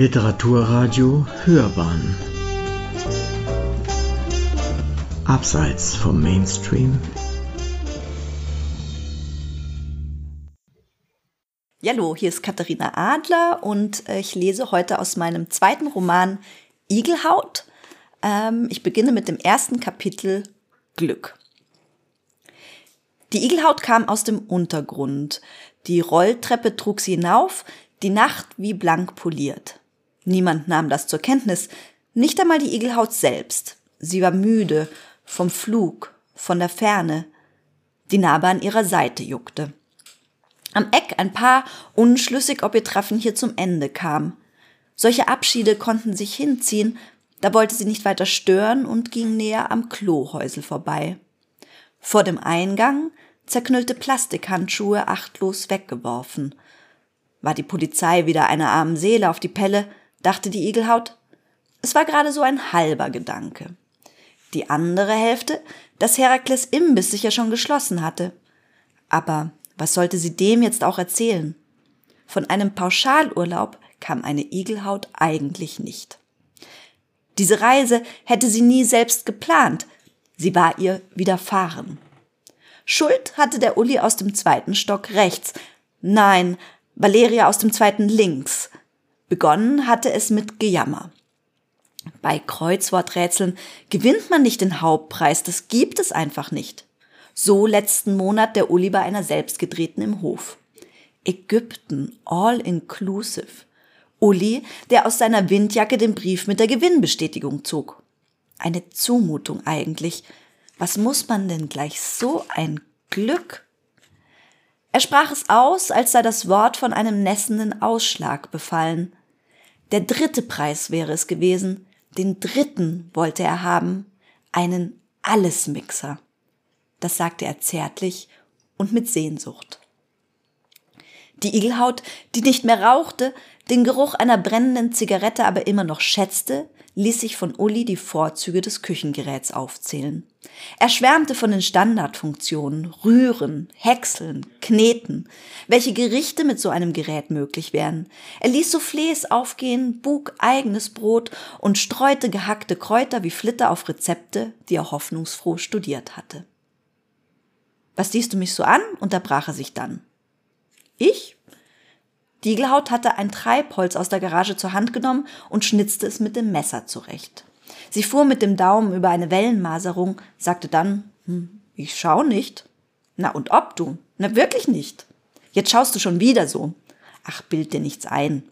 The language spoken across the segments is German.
Literaturradio Hörbahn Abseits vom Mainstream Hallo, hier ist Katharina Adler und äh, ich lese heute aus meinem zweiten Roman Igelhaut. Ähm, ich beginne mit dem ersten Kapitel Glück. Die Igelhaut kam aus dem Untergrund. Die Rolltreppe trug sie hinauf, die Nacht wie blank poliert. Niemand nahm das zur Kenntnis, nicht einmal die Igelhaut selbst. Sie war müde vom Flug, von der Ferne. Die Narbe an ihrer Seite juckte. Am Eck ein paar, unschlüssig, ob ihr Treffen hier zum Ende kam. Solche Abschiede konnten sich hinziehen, da wollte sie nicht weiter stören und ging näher am Klohäusel vorbei. Vor dem Eingang zerknüllte Plastikhandschuhe achtlos weggeworfen. War die Polizei wieder einer armen Seele auf die Pelle, dachte die Igelhaut. Es war gerade so ein halber Gedanke. Die andere Hälfte, dass Herakles Imbiss sich ja schon geschlossen hatte. Aber was sollte sie dem jetzt auch erzählen? Von einem Pauschalurlaub kam eine Igelhaut eigentlich nicht. Diese Reise hätte sie nie selbst geplant, sie war ihr widerfahren. Schuld hatte der Uli aus dem zweiten Stock rechts, nein, Valeria aus dem zweiten links. Begonnen hatte es mit Gejammer. Bei Kreuzworträtseln gewinnt man nicht den Hauptpreis, das gibt es einfach nicht. So letzten Monat der Uli bei einer selbstgedrehten im Hof. Ägypten, all inclusive. Uli, der aus seiner Windjacke den Brief mit der Gewinnbestätigung zog. Eine Zumutung eigentlich. Was muss man denn gleich so ein Glück? Er sprach es aus, als sei das Wort von einem nässenden Ausschlag befallen. Der dritte Preis wäre es gewesen, den dritten wollte er haben, einen Allesmixer. Das sagte er zärtlich und mit Sehnsucht. Die Igelhaut, die nicht mehr rauchte, den Geruch einer brennenden Zigarette aber immer noch schätzte, ließ sich von Uli die Vorzüge des Küchengeräts aufzählen. Er schwärmte von den Standardfunktionen, Rühren, Häckseln, Kneten, welche Gerichte mit so einem Gerät möglich wären. Er ließ Soufflés aufgehen, bug eigenes Brot und streute gehackte Kräuter wie Flitter auf Rezepte, die er hoffnungsfroh studiert hatte. Was siehst du mich so an? unterbrach er sich dann. Ich? Diegelhaut hatte ein Treibholz aus der Garage zur Hand genommen und schnitzte es mit dem Messer zurecht. Sie fuhr mit dem Daumen über eine Wellenmaserung, sagte dann, hm, ich schau nicht. Na und ob du? Na wirklich nicht. Jetzt schaust du schon wieder so. Ach, bild dir nichts ein.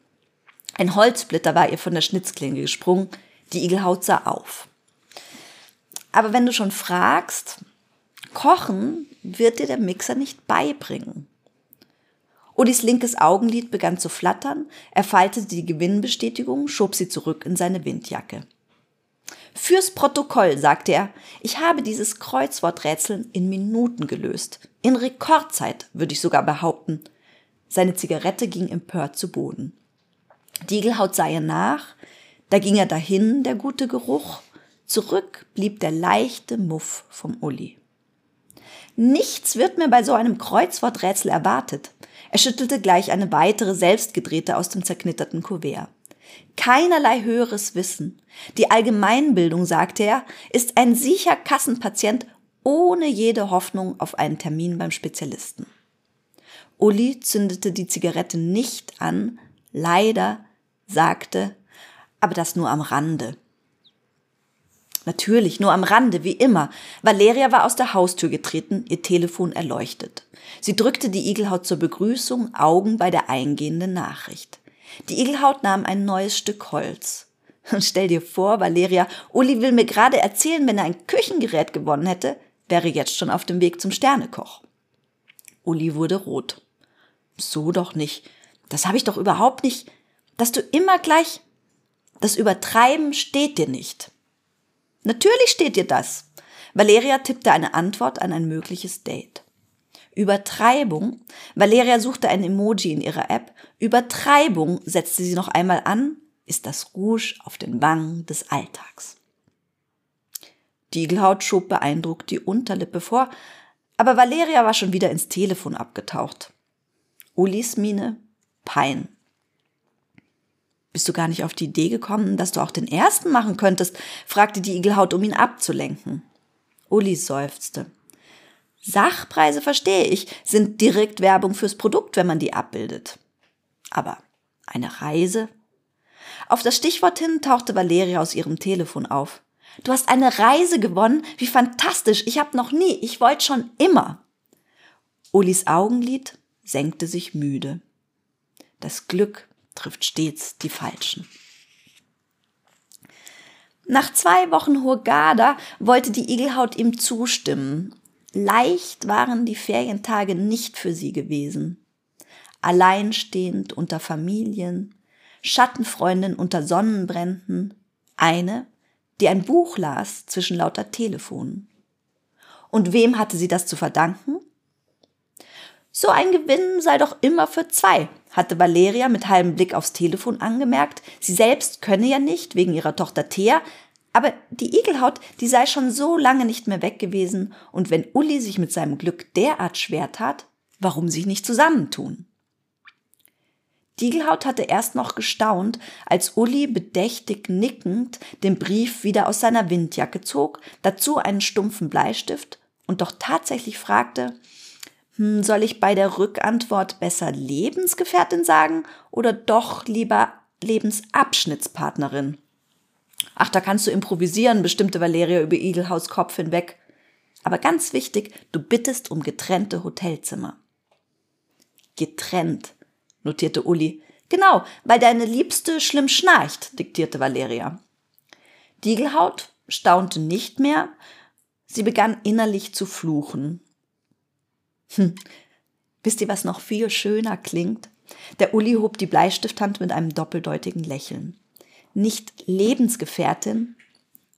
Ein Holzsplitter war ihr von der Schnitzklinge gesprungen, die Igelhaut sah auf. Aber wenn du schon fragst, kochen wird dir der Mixer nicht beibringen. Odis linkes Augenlid begann zu flattern, er faltete die Gewinnbestätigung, schob sie zurück in seine Windjacke. Fürs Protokoll, sagte er, ich habe dieses Kreuzworträtseln in Minuten gelöst. In Rekordzeit, würde ich sogar behaupten. Seine Zigarette ging empört zu Boden. Diegelhaut sah ihr nach, da ging er dahin, der gute Geruch. Zurück blieb der leichte Muff vom Uli. Nichts wird mir bei so einem Kreuzworträtsel erwartet. Er schüttelte gleich eine weitere selbstgedrehte aus dem zerknitterten Kuvert. Keinerlei höheres Wissen. Die Allgemeinbildung, sagte er, ist ein sicher Kassenpatient ohne jede Hoffnung auf einen Termin beim Spezialisten. Uli zündete die Zigarette nicht an, leider, sagte, aber das nur am Rande. Natürlich, nur am Rande, wie immer. Valeria war aus der Haustür getreten, ihr Telefon erleuchtet. Sie drückte die Igelhaut zur Begrüßung, Augen bei der eingehenden Nachricht. Die Igelhaut nahm ein neues Stück Holz. Stell dir vor, Valeria, Uli will mir gerade erzählen, wenn er ein Küchengerät gewonnen hätte, wäre jetzt schon auf dem Weg zum Sternekoch. Uli wurde rot. So doch nicht. Das habe ich doch überhaupt nicht. Dass du immer gleich. Das Übertreiben steht dir nicht. Natürlich steht dir das. Valeria tippte eine Antwort an ein mögliches Date. Übertreibung. Valeria suchte ein Emoji in ihrer App. Übertreibung setzte sie noch einmal an, ist das Rouge auf den Wangen des Alltags. Diegelhaut schob beeindruckt die Unterlippe vor, aber Valeria war schon wieder ins Telefon abgetaucht. Ulis Miene Pein. Bist du gar nicht auf die Idee gekommen, dass du auch den ersten machen könntest? fragte die Igelhaut, um ihn abzulenken. Uli seufzte. Sachpreise verstehe ich, sind direkt Werbung fürs Produkt, wenn man die abbildet. Aber eine Reise? Auf das Stichwort hin tauchte Valeria aus ihrem Telefon auf. Du hast eine Reise gewonnen? Wie fantastisch. Ich hab noch nie. Ich wollte schon immer. Ulis Augenlid senkte sich müde. Das Glück trifft stets die Falschen. Nach zwei Wochen Hurgada wollte die Igelhaut ihm zustimmen. Leicht waren die Ferientage nicht für sie gewesen. Alleinstehend unter Familien, Schattenfreundin unter Sonnenbränden, eine, die ein Buch las zwischen lauter Telefonen. Und wem hatte sie das zu verdanken? So ein Gewinn sei doch immer für zwei, hatte Valeria mit halbem Blick aufs Telefon angemerkt. Sie selbst könne ja nicht, wegen ihrer Tochter Thea, aber die Igelhaut, die sei schon so lange nicht mehr weg gewesen, und wenn Uli sich mit seinem Glück derart schwer tat, warum sich nicht zusammentun? Diegelhaut hatte erst noch gestaunt, als Uli bedächtig nickend den Brief wieder aus seiner Windjacke zog, dazu einen stumpfen Bleistift und doch tatsächlich fragte, hm, soll ich bei der Rückantwort besser Lebensgefährtin sagen oder doch lieber Lebensabschnittspartnerin? Ach, da kannst du improvisieren, bestimmte Valeria über Igelhaus Kopf hinweg. Aber ganz wichtig, du bittest um getrennte Hotelzimmer. Getrennt notierte Uli. Genau, weil deine Liebste schlimm schnarcht, diktierte Valeria. Diegelhaut staunte nicht mehr, sie begann innerlich zu fluchen. Hm. Wisst ihr, was noch viel schöner klingt? Der Uli hob die Bleistifthand mit einem doppeldeutigen Lächeln. Nicht Lebensgefährtin,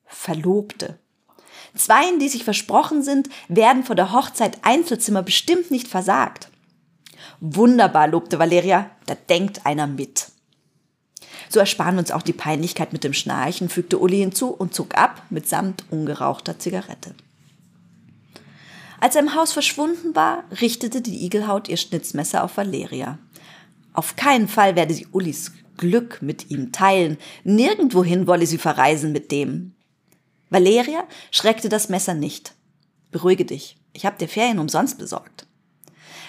Verlobte. Zweien, die sich versprochen sind, werden vor der Hochzeit Einzelzimmer bestimmt nicht versagt. Wunderbar, lobte Valeria, da denkt einer mit. So ersparen wir uns auch die Peinlichkeit mit dem Schnarchen, fügte Uli hinzu und zog ab mitsamt ungerauchter Zigarette. Als er im Haus verschwunden war, richtete die Igelhaut ihr Schnitzmesser auf Valeria. Auf keinen Fall werde sie Ulis Glück mit ihm teilen, nirgendwohin wolle sie verreisen mit dem. Valeria schreckte das Messer nicht. Beruhige dich, ich habe dir Ferien umsonst besorgt.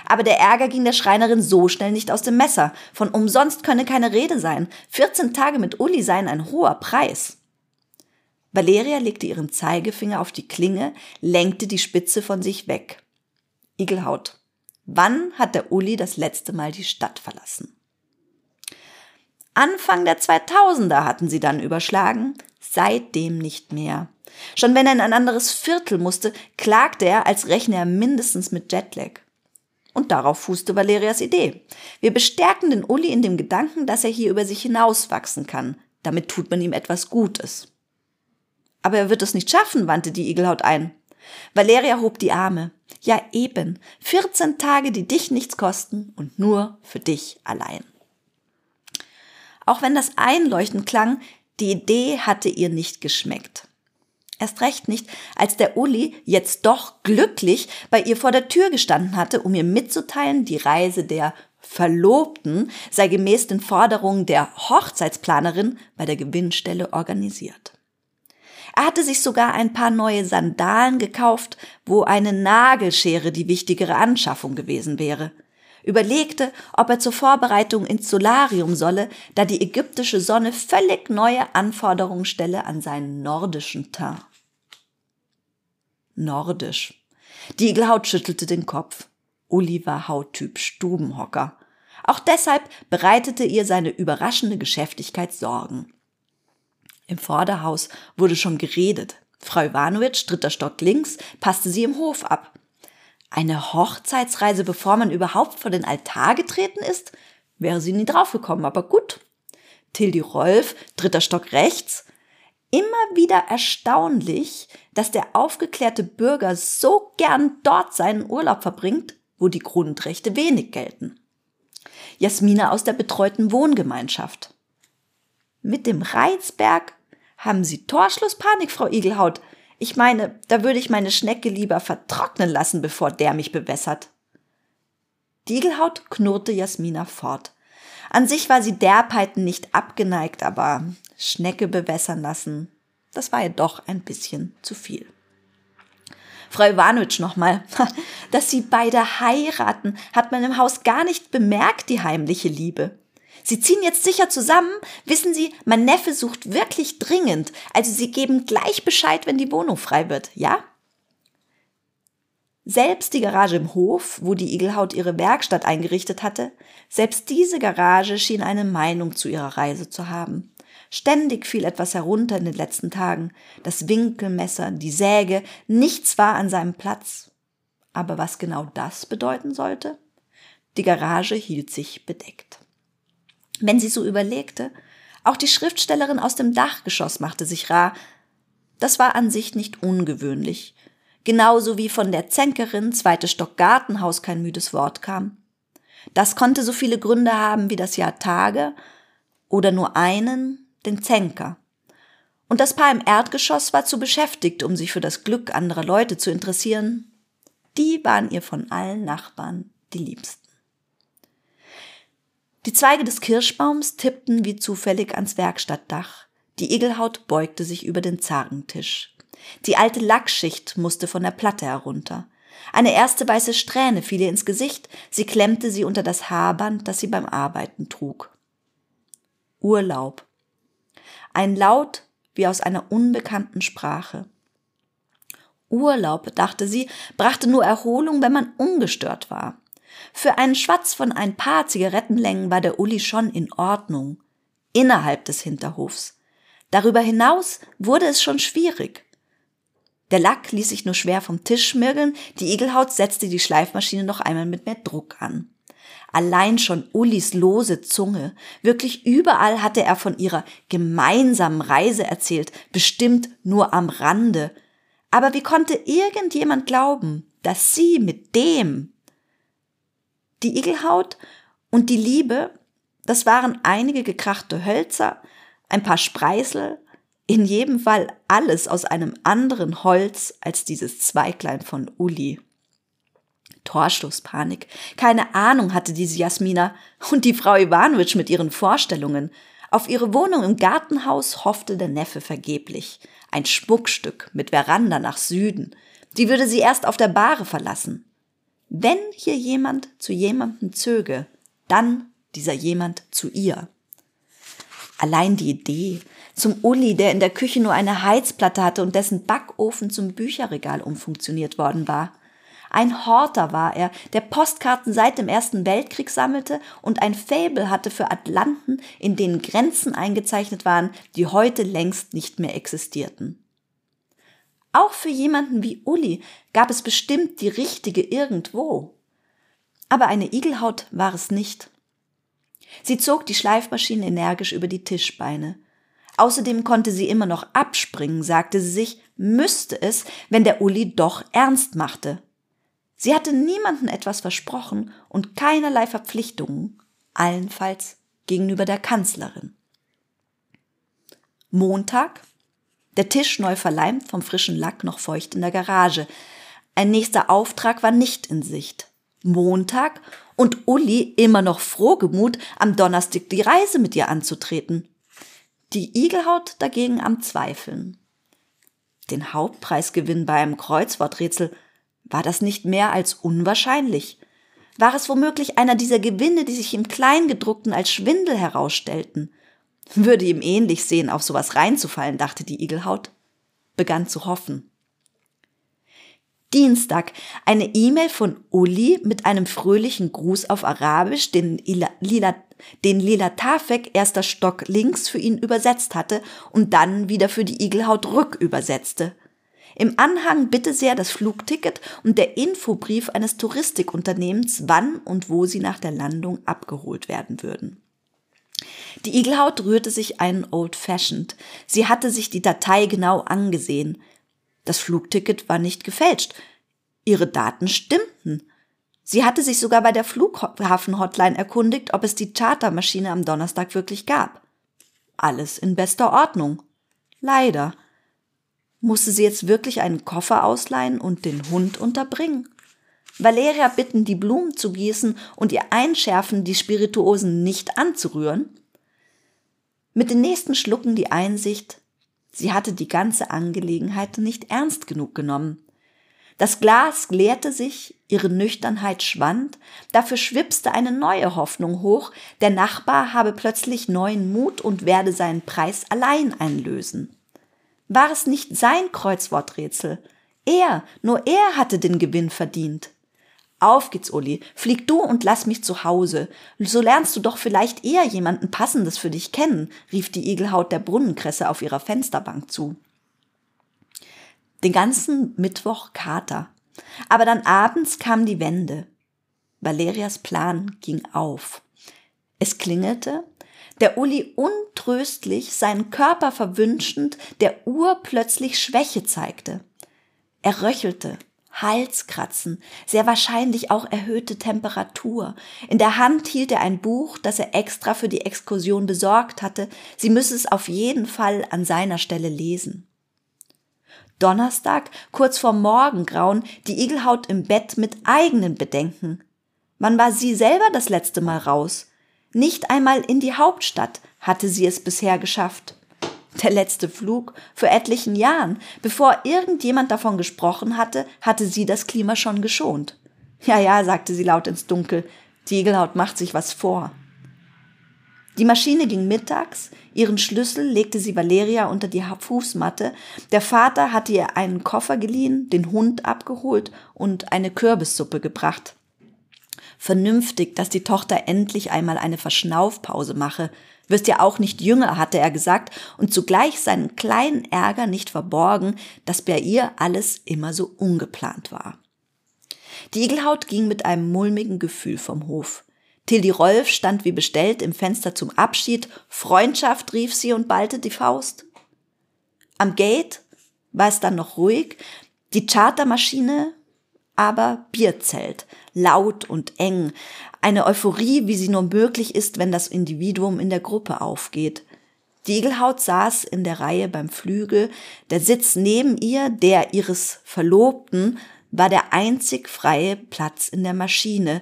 Aber der Ärger ging der Schreinerin so schnell nicht aus dem Messer. Von umsonst könne keine Rede sein. 14 Tage mit Uli seien ein hoher Preis. Valeria legte ihren Zeigefinger auf die Klinge, lenkte die Spitze von sich weg. Igelhaut. Wann hat der Uli das letzte Mal die Stadt verlassen? Anfang der 2000er hatten sie dann überschlagen, seitdem nicht mehr. Schon wenn er in ein anderes Viertel musste, klagte er, als rechne er mindestens mit Jetlag. Und darauf fußte Valerias Idee. Wir bestärken den Uli in dem Gedanken, dass er hier über sich hinauswachsen kann. Damit tut man ihm etwas Gutes. Aber er wird es nicht schaffen, wandte die Igelhaut ein. Valeria hob die Arme. Ja eben, 14 Tage, die dich nichts kosten und nur für dich allein. Auch wenn das einleuchtend klang, die Idee hatte ihr nicht geschmeckt. Erst recht nicht, als der Uli jetzt doch glücklich bei ihr vor der Tür gestanden hatte, um ihr mitzuteilen, die Reise der Verlobten sei gemäß den Forderungen der Hochzeitsplanerin bei der Gewinnstelle organisiert. Er hatte sich sogar ein paar neue Sandalen gekauft, wo eine Nagelschere die wichtigere Anschaffung gewesen wäre. Überlegte, ob er zur Vorbereitung ins Solarium solle, da die ägyptische Sonne völlig neue Anforderungen stelle an seinen nordischen Teint nordisch. Die Igelhaut schüttelte den Kopf. Uli war Hauttyp Stubenhocker. Auch deshalb bereitete ihr seine überraschende Geschäftigkeit Sorgen. Im Vorderhaus wurde schon geredet. Frau Iwanowitsch, dritter Stock links, passte sie im Hof ab. Eine Hochzeitsreise, bevor man überhaupt vor den Altar getreten ist? Wäre sie nie draufgekommen, aber gut. Tildi Rolf, dritter Stock rechts, immer wieder erstaunlich, dass der aufgeklärte Bürger so gern dort seinen Urlaub verbringt, wo die Grundrechte wenig gelten. Jasmina aus der betreuten Wohngemeinschaft. Mit dem Reizberg haben Sie Torschlusspanik, Frau Igelhaut. Ich meine, da würde ich meine Schnecke lieber vertrocknen lassen, bevor der mich bewässert. Die Igelhaut knurrte Jasmina fort. An sich war sie Derbheiten nicht abgeneigt, aber Schnecke bewässern lassen, das war ihr doch ein bisschen zu viel. Frau Iwanowitsch nochmal, dass sie beide heiraten, hat man im Haus gar nicht bemerkt, die heimliche Liebe. Sie ziehen jetzt sicher zusammen. Wissen Sie, mein Neffe sucht wirklich dringend. Also Sie geben gleich Bescheid, wenn die Wohnung frei wird, ja? Selbst die Garage im Hof, wo die Igelhaut ihre Werkstatt eingerichtet hatte, selbst diese Garage schien eine Meinung zu ihrer Reise zu haben. Ständig fiel etwas herunter in den letzten Tagen. Das Winkelmesser, die Säge, nichts war an seinem Platz. Aber was genau das bedeuten sollte? Die Garage hielt sich bedeckt. Wenn sie so überlegte, auch die Schriftstellerin aus dem Dachgeschoss machte sich rar. Das war an sich nicht ungewöhnlich. Genauso wie von der Zänkerin zweite Stock Gartenhaus kein müdes Wort kam. Das konnte so viele Gründe haben wie das Jahr Tage oder nur einen, den Zänker. Und das Paar im Erdgeschoss war zu beschäftigt, um sich für das Glück anderer Leute zu interessieren. Die waren ihr von allen Nachbarn die liebsten. Die Zweige des Kirschbaums tippten wie zufällig ans Werkstattdach. Die Igelhaut beugte sich über den Zargentisch. Die alte Lackschicht musste von der Platte herunter. Eine erste weiße Strähne fiel ihr ins Gesicht, sie klemmte sie unter das Haarband, das sie beim Arbeiten trug. Urlaub. Ein Laut wie aus einer unbekannten Sprache. Urlaub, dachte sie, brachte nur Erholung, wenn man ungestört war. Für einen Schwatz von ein paar Zigarettenlängen war der Uli schon in Ordnung. Innerhalb des Hinterhofs. Darüber hinaus wurde es schon schwierig. Der Lack ließ sich nur schwer vom Tisch schmirgeln, die Igelhaut setzte die Schleifmaschine noch einmal mit mehr Druck an. Allein schon Ulis lose Zunge. Wirklich überall hatte er von ihrer gemeinsamen Reise erzählt, bestimmt nur am Rande. Aber wie konnte irgendjemand glauben, dass sie mit dem die Igelhaut und die Liebe, das waren einige gekrachte Hölzer, ein paar Spreißel, in jedem Fall alles aus einem anderen Holz als dieses Zweiglein von Uli. Torstoßpanik. Keine Ahnung hatte diese Jasmina und die Frau Iwanowitsch mit ihren Vorstellungen. Auf ihre Wohnung im Gartenhaus hoffte der Neffe vergeblich. Ein Schmuckstück mit Veranda nach Süden. Die würde sie erst auf der Bahre verlassen. Wenn hier jemand zu jemandem zöge, dann dieser jemand zu ihr. Allein die Idee, zum Uli, der in der Küche nur eine Heizplatte hatte und dessen Backofen zum Bücherregal umfunktioniert worden war. Ein Horter war er, der Postkarten seit dem Ersten Weltkrieg sammelte und ein Fabel hatte für Atlanten, in denen Grenzen eingezeichnet waren, die heute längst nicht mehr existierten. Auch für jemanden wie Uli gab es bestimmt die richtige irgendwo. Aber eine Igelhaut war es nicht. Sie zog die Schleifmaschine energisch über die Tischbeine. Außerdem konnte sie immer noch abspringen, sagte sie sich, müsste es, wenn der Uli doch ernst machte. Sie hatte niemanden etwas versprochen und keinerlei Verpflichtungen, allenfalls gegenüber der Kanzlerin. Montag, der Tisch neu verleimt, vom frischen Lack noch feucht in der Garage. Ein nächster Auftrag war nicht in Sicht. Montag und Uli immer noch frohgemut, am Donnerstag die Reise mit ihr anzutreten. Die Igelhaut dagegen am Zweifeln. Den Hauptpreisgewinn bei einem Kreuzworträtsel war das nicht mehr als unwahrscheinlich. War es womöglich einer dieser Gewinne, die sich im Kleingedruckten als Schwindel herausstellten? Würde ihm ähnlich sehen, auf sowas reinzufallen, dachte die Igelhaut, begann zu hoffen. Dienstag eine E-Mail von Uli mit einem fröhlichen Gruß auf Arabisch, den Lila, Lila, den Lila Tafek erster Stock links für ihn übersetzt hatte und dann wieder für die Igelhaut rückübersetzte. Im Anhang bitte sehr das Flugticket und der Infobrief eines Touristikunternehmens, wann und wo sie nach der Landung abgeholt werden würden. Die Igelhaut rührte sich einen Old Fashioned. Sie hatte sich die Datei genau angesehen. Das Flugticket war nicht gefälscht. Ihre Daten stimmten. Sie hatte sich sogar bei der Flughafenhotline erkundigt, ob es die Chartermaschine am Donnerstag wirklich gab. Alles in bester Ordnung. Leider. Musste sie jetzt wirklich einen Koffer ausleihen und den Hund unterbringen? Valeria bitten, die Blumen zu gießen und ihr einschärfen, die Spirituosen nicht anzurühren? Mit den nächsten Schlucken die Einsicht, sie hatte die ganze Angelegenheit nicht ernst genug genommen. Das Glas leerte sich, ihre Nüchternheit schwand, dafür schwipste eine neue Hoffnung hoch, der Nachbar habe plötzlich neuen Mut und werde seinen Preis allein einlösen. War es nicht sein Kreuzworträtsel? Er, nur er hatte den Gewinn verdient. Auf geht's, Uli. Flieg du und lass mich zu Hause. So lernst du doch vielleicht eher jemanden Passendes für dich kennen, rief die Igelhaut der Brunnenkresse auf ihrer Fensterbank zu. Den ganzen Mittwoch Kater. Aber dann abends kam die Wende. Valerias Plan ging auf. Es klingelte, der Uli untröstlich, seinen Körper verwünschend, der Uhr plötzlich Schwäche zeigte. Er röchelte, Halskratzen, sehr wahrscheinlich auch erhöhte Temperatur. In der Hand hielt er ein Buch, das er extra für die Exkursion besorgt hatte. Sie müsse es auf jeden Fall an seiner Stelle lesen. Donnerstag, kurz vor Morgengrauen, die Igelhaut im Bett mit eigenen Bedenken. Wann war sie selber das letzte Mal raus? Nicht einmal in die Hauptstadt hatte sie es bisher geschafft der letzte Flug vor etlichen Jahren. Bevor irgendjemand davon gesprochen hatte, hatte sie das Klima schon geschont. Ja, ja, sagte sie laut ins Dunkel, die Igelhaut macht sich was vor. Die Maschine ging mittags, ihren Schlüssel legte sie Valeria unter die Fußmatte, der Vater hatte ihr einen Koffer geliehen, den Hund abgeholt und eine Kürbissuppe gebracht. Vernünftig, dass die Tochter endlich einmal eine Verschnaufpause mache, wirst ja auch nicht jünger, hatte er gesagt, und zugleich seinen kleinen Ärger nicht verborgen, dass bei ihr alles immer so ungeplant war. Die Igelhaut ging mit einem mulmigen Gefühl vom Hof. Tildi Rolf stand wie bestellt im Fenster zum Abschied. Freundschaft, rief sie und ballte die Faust. Am Gate war es dann noch ruhig. Die Chartermaschine aber Bierzelt, laut und eng, eine Euphorie, wie sie nur möglich ist, wenn das Individuum in der Gruppe aufgeht. Die Igelhaut saß in der Reihe beim Flügel, der Sitz neben ihr, der ihres Verlobten, war der einzig freie Platz in der Maschine.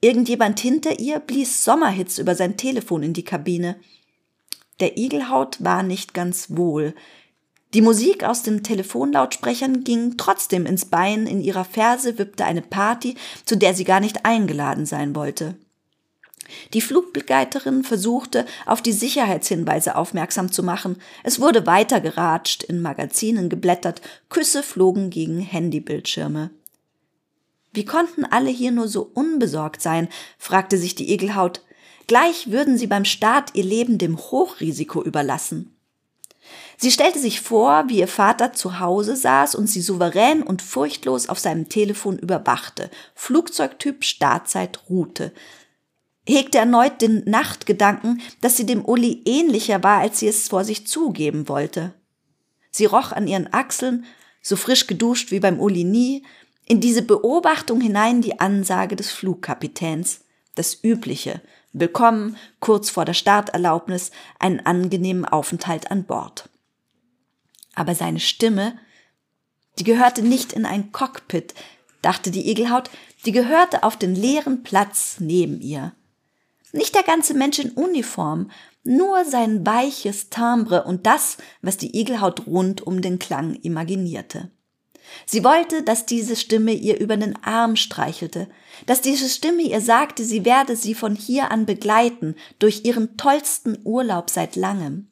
Irgendjemand hinter ihr blies Sommerhits über sein Telefon in die Kabine. Der Igelhaut war nicht ganz wohl. Die Musik aus den Telefonlautsprechern ging trotzdem ins Bein, in ihrer Ferse wippte eine Party, zu der sie gar nicht eingeladen sein wollte. Die Flugbegleiterin versuchte, auf die Sicherheitshinweise aufmerksam zu machen. Es wurde weiter geratscht, in Magazinen geblättert, Küsse flogen gegen Handybildschirme. Wie konnten alle hier nur so unbesorgt sein? fragte sich die Egelhaut. Gleich würden sie beim Start ihr Leben dem Hochrisiko überlassen. Sie stellte sich vor, wie ihr Vater zu Hause saß und sie souverän und furchtlos auf seinem Telefon überwachte. Flugzeugtyp Startzeit Route. Hegte erneut den Nachtgedanken, dass sie dem Uli ähnlicher war, als sie es vor sich zugeben wollte. Sie roch an ihren Achseln, so frisch geduscht wie beim Uli nie, in diese Beobachtung hinein die Ansage des Flugkapitäns, das Übliche, willkommen, kurz vor der Starterlaubnis, einen angenehmen Aufenthalt an Bord aber seine Stimme, die gehörte nicht in ein Cockpit, dachte die Igelhaut, die gehörte auf den leeren Platz neben ihr. Nicht der ganze Mensch in Uniform, nur sein weiches Timbre und das, was die Igelhaut rund um den Klang imaginierte. Sie wollte, dass diese Stimme ihr über den Arm streichelte, dass diese Stimme ihr sagte, sie werde sie von hier an begleiten, durch ihren tollsten Urlaub seit langem.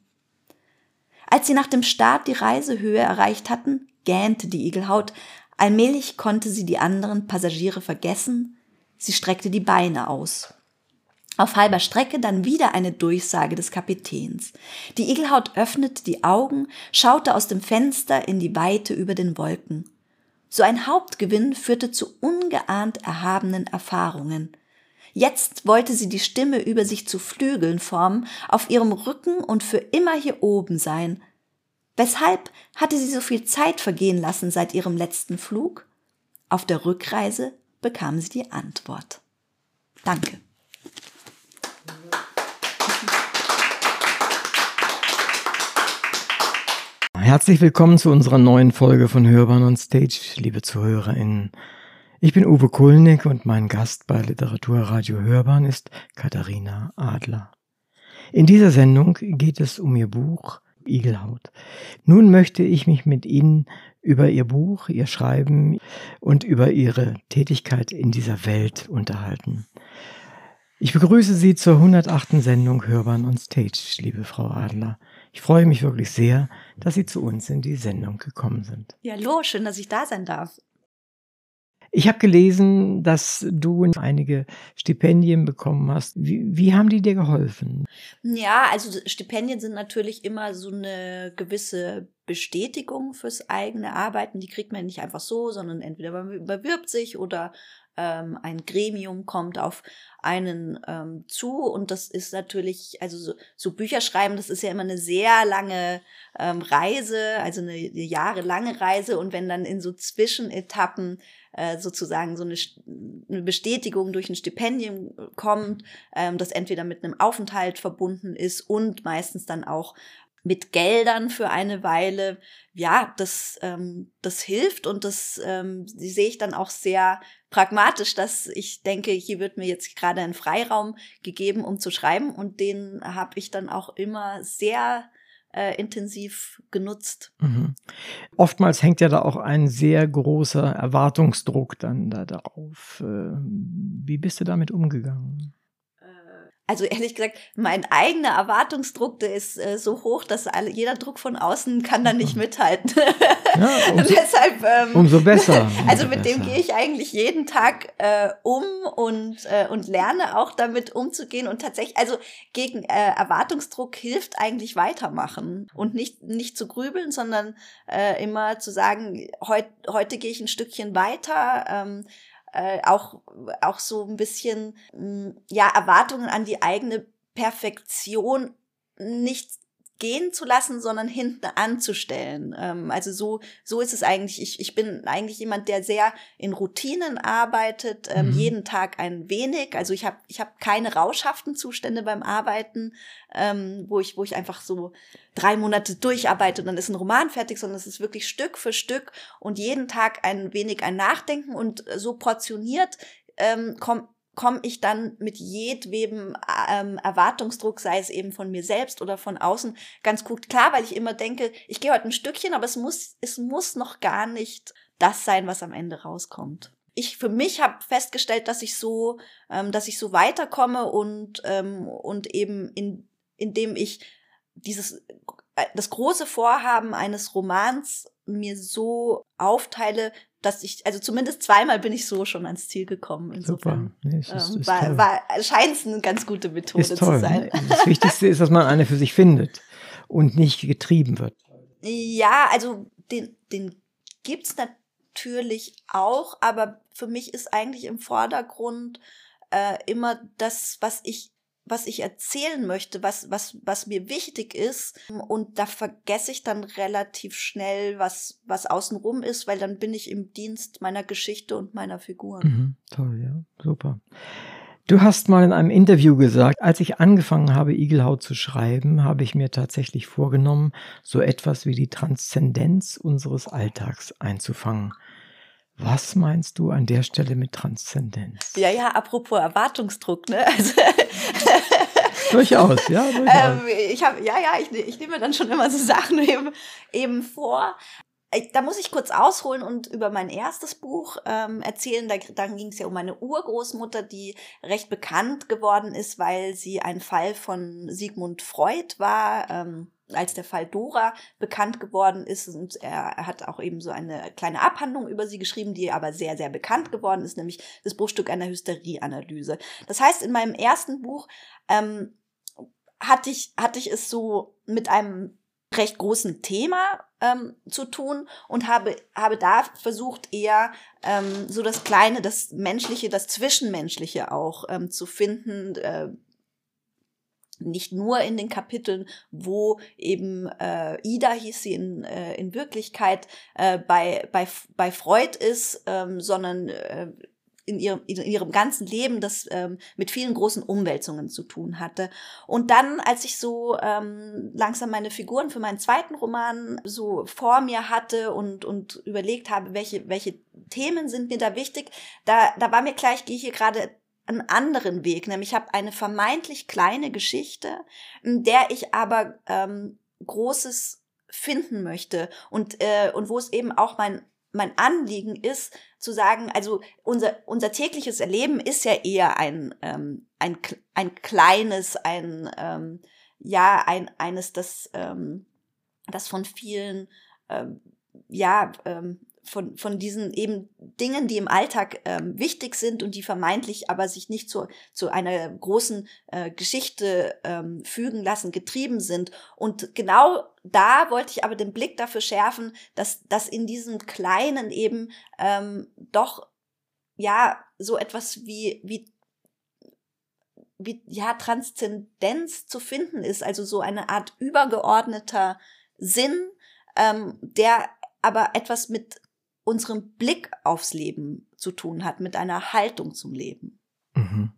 Als sie nach dem Start die Reisehöhe erreicht hatten, gähnte die Igelhaut. Allmählich konnte sie die anderen Passagiere vergessen. Sie streckte die Beine aus. Auf halber Strecke dann wieder eine Durchsage des Kapitäns. Die Igelhaut öffnete die Augen, schaute aus dem Fenster in die Weite über den Wolken. So ein Hauptgewinn führte zu ungeahnt erhabenen Erfahrungen. Jetzt wollte sie die Stimme über sich zu Flügeln formen, auf ihrem Rücken und für immer hier oben sein. Weshalb hatte sie so viel Zeit vergehen lassen seit ihrem letzten Flug? Auf der Rückreise bekam sie die Antwort. Danke. Herzlich willkommen zu unserer neuen Folge von Hörbahn on Stage, liebe ZuhörerInnen. Ich bin Uwe Kulnig und mein Gast bei Literaturradio Hörbahn ist Katharina Adler. In dieser Sendung geht es um ihr Buch Igelhaut. Nun möchte ich mich mit Ihnen über Ihr Buch, Ihr Schreiben und über Ihre Tätigkeit in dieser Welt unterhalten. Ich begrüße Sie zur 108. Sendung Hörbahn on Stage, liebe Frau Adler. Ich freue mich wirklich sehr, dass Sie zu uns in die Sendung gekommen sind. Ja, hallo, schön, dass ich da sein darf. Ich habe gelesen, dass du einige Stipendien bekommen hast. Wie, wie, haben die dir geholfen? Ja, also Stipendien sind natürlich immer so eine gewisse Bestätigung fürs eigene Arbeiten. Die kriegt man nicht einfach so, sondern entweder man bewirbt sich oder ähm, ein Gremium kommt auf einen ähm, zu und das ist natürlich, also so, so Bücher schreiben, das ist ja immer eine sehr lange ähm, Reise, also eine, eine jahrelange Reise und wenn dann in so Zwischenetappen äh, sozusagen so eine, eine Bestätigung durch ein Stipendium kommt, ähm, das entweder mit einem Aufenthalt verbunden ist und meistens dann auch mit Geldern für eine Weile. Ja, das, ähm, das hilft und das ähm, sehe ich dann auch sehr pragmatisch, dass ich denke, hier wird mir jetzt gerade ein Freiraum gegeben, um zu schreiben und den habe ich dann auch immer sehr äh, intensiv genutzt. Mhm. Oftmals hängt ja da auch ein sehr großer Erwartungsdruck dann da darauf. Äh, wie bist du damit umgegangen? Also ehrlich gesagt, mein eigener Erwartungsdruck, der ist äh, so hoch, dass alle, jeder Druck von außen kann da nicht mithalten. Ja, umso, Deshalb, ähm, umso besser. Umso also mit besser. dem gehe ich eigentlich jeden Tag äh, um und, äh, und lerne auch damit umzugehen. Und tatsächlich, also gegen äh, Erwartungsdruck hilft eigentlich weitermachen und nicht, nicht zu grübeln, sondern äh, immer zu sagen, heut, heute gehe ich ein Stückchen weiter. Ähm, äh, auch, auch so ein bisschen, mh, mm, ja, Erwartungen an die eigene Perfektion nicht gehen zu lassen, sondern hinten anzustellen. Ähm, also so, so ist es eigentlich. Ich, ich bin eigentlich jemand, der sehr in Routinen arbeitet, ähm, mhm. jeden Tag ein wenig. Also ich habe ich hab keine rauschhaften Zustände beim Arbeiten, ähm, wo, ich, wo ich einfach so drei Monate durcharbeite und dann ist ein Roman fertig, sondern es ist wirklich Stück für Stück und jeden Tag ein wenig ein Nachdenken und so portioniert ähm, kommt komme ich dann mit jedwem ähm, Erwartungsdruck, sei es eben von mir selbst oder von außen, ganz gut klar, weil ich immer denke, ich gehe heute ein Stückchen, aber es muss, es muss noch gar nicht das sein, was am Ende rauskommt. Ich für mich habe festgestellt, dass ich so, ähm, dass ich so weiterkomme und ähm, und eben in indem ich dieses das große Vorhaben eines Romans mir so aufteile, dass ich, also zumindest zweimal bin ich so schon ans Ziel gekommen. Insofern Super. Nee, ist, ähm, ist war, war, scheint es eine ganz gute Methode ist toll. zu sein. Das Wichtigste ist, dass man eine für sich findet und nicht getrieben wird. Ja, also den, den gibt's natürlich auch, aber für mich ist eigentlich im Vordergrund äh, immer das, was ich was ich erzählen möchte, was, was, was mir wichtig ist. Und da vergesse ich dann relativ schnell, was, was außenrum ist, weil dann bin ich im Dienst meiner Geschichte und meiner Figuren. Mhm, toll, ja, super. Du hast mal in einem Interview gesagt, als ich angefangen habe, Igelhaut zu schreiben, habe ich mir tatsächlich vorgenommen, so etwas wie die Transzendenz unseres Alltags einzufangen. Was meinst du an der Stelle mit Transzendenz? Ja, ja, apropos Erwartungsdruck, ne? Also durchaus, ja. Durchaus. Ähm, ich habe, ja, ja, ich, ich nehme dann schon immer so Sachen eben, eben vor. Da muss ich kurz ausholen und über mein erstes Buch ähm, erzählen. Da, dann ging es ja um meine Urgroßmutter, die recht bekannt geworden ist, weil sie ein Fall von Sigmund Freud war. Ähm, als der Fall Dora bekannt geworden ist und er, er, hat auch eben so eine kleine Abhandlung über sie geschrieben, die aber sehr, sehr bekannt geworden ist, nämlich das Bruchstück einer Hysterieanalyse. Das heißt, in meinem ersten Buch ähm, hatte, ich, hatte ich es so mit einem recht großen Thema ähm, zu tun und habe, habe da versucht, eher ähm, so das Kleine, das Menschliche, das Zwischenmenschliche auch ähm, zu finden, äh, nicht nur in den Kapiteln, wo eben äh, Ida hieß sie in, äh, in Wirklichkeit äh, bei, bei, bei Freud ist, ähm, sondern äh, in ihrem, in ihrem ganzen Leben, das ähm, mit vielen großen Umwälzungen zu tun hatte. Und dann, als ich so ähm, langsam meine Figuren für meinen zweiten Roman so vor mir hatte und, und überlegt habe, welche, welche Themen sind mir da wichtig, da, da war mir klar, ich gehe hier gerade einen anderen Weg, nämlich ich habe eine vermeintlich kleine Geschichte, in der ich aber ähm, Großes finden möchte und äh, und wo es eben auch mein mein Anliegen ist, zu sagen, also unser, unser tägliches Erleben ist ja eher ein, ähm, ein, ein kleines, ein, ähm, ja, ein, eines, das, ähm, das von vielen, ähm, ja, ähm, von, von diesen eben Dingen, die im Alltag ähm, wichtig sind und die vermeintlich aber sich nicht zu, zu einer großen äh, Geschichte ähm, fügen lassen, getrieben sind. Und genau da wollte ich aber den Blick dafür schärfen, dass, dass in diesem Kleinen eben ähm, doch ja so etwas wie, wie wie ja Transzendenz zu finden ist, also so eine Art übergeordneter Sinn, ähm, der aber etwas mit unserem Blick aufs Leben zu tun hat, mit einer Haltung zum Leben. Mhm.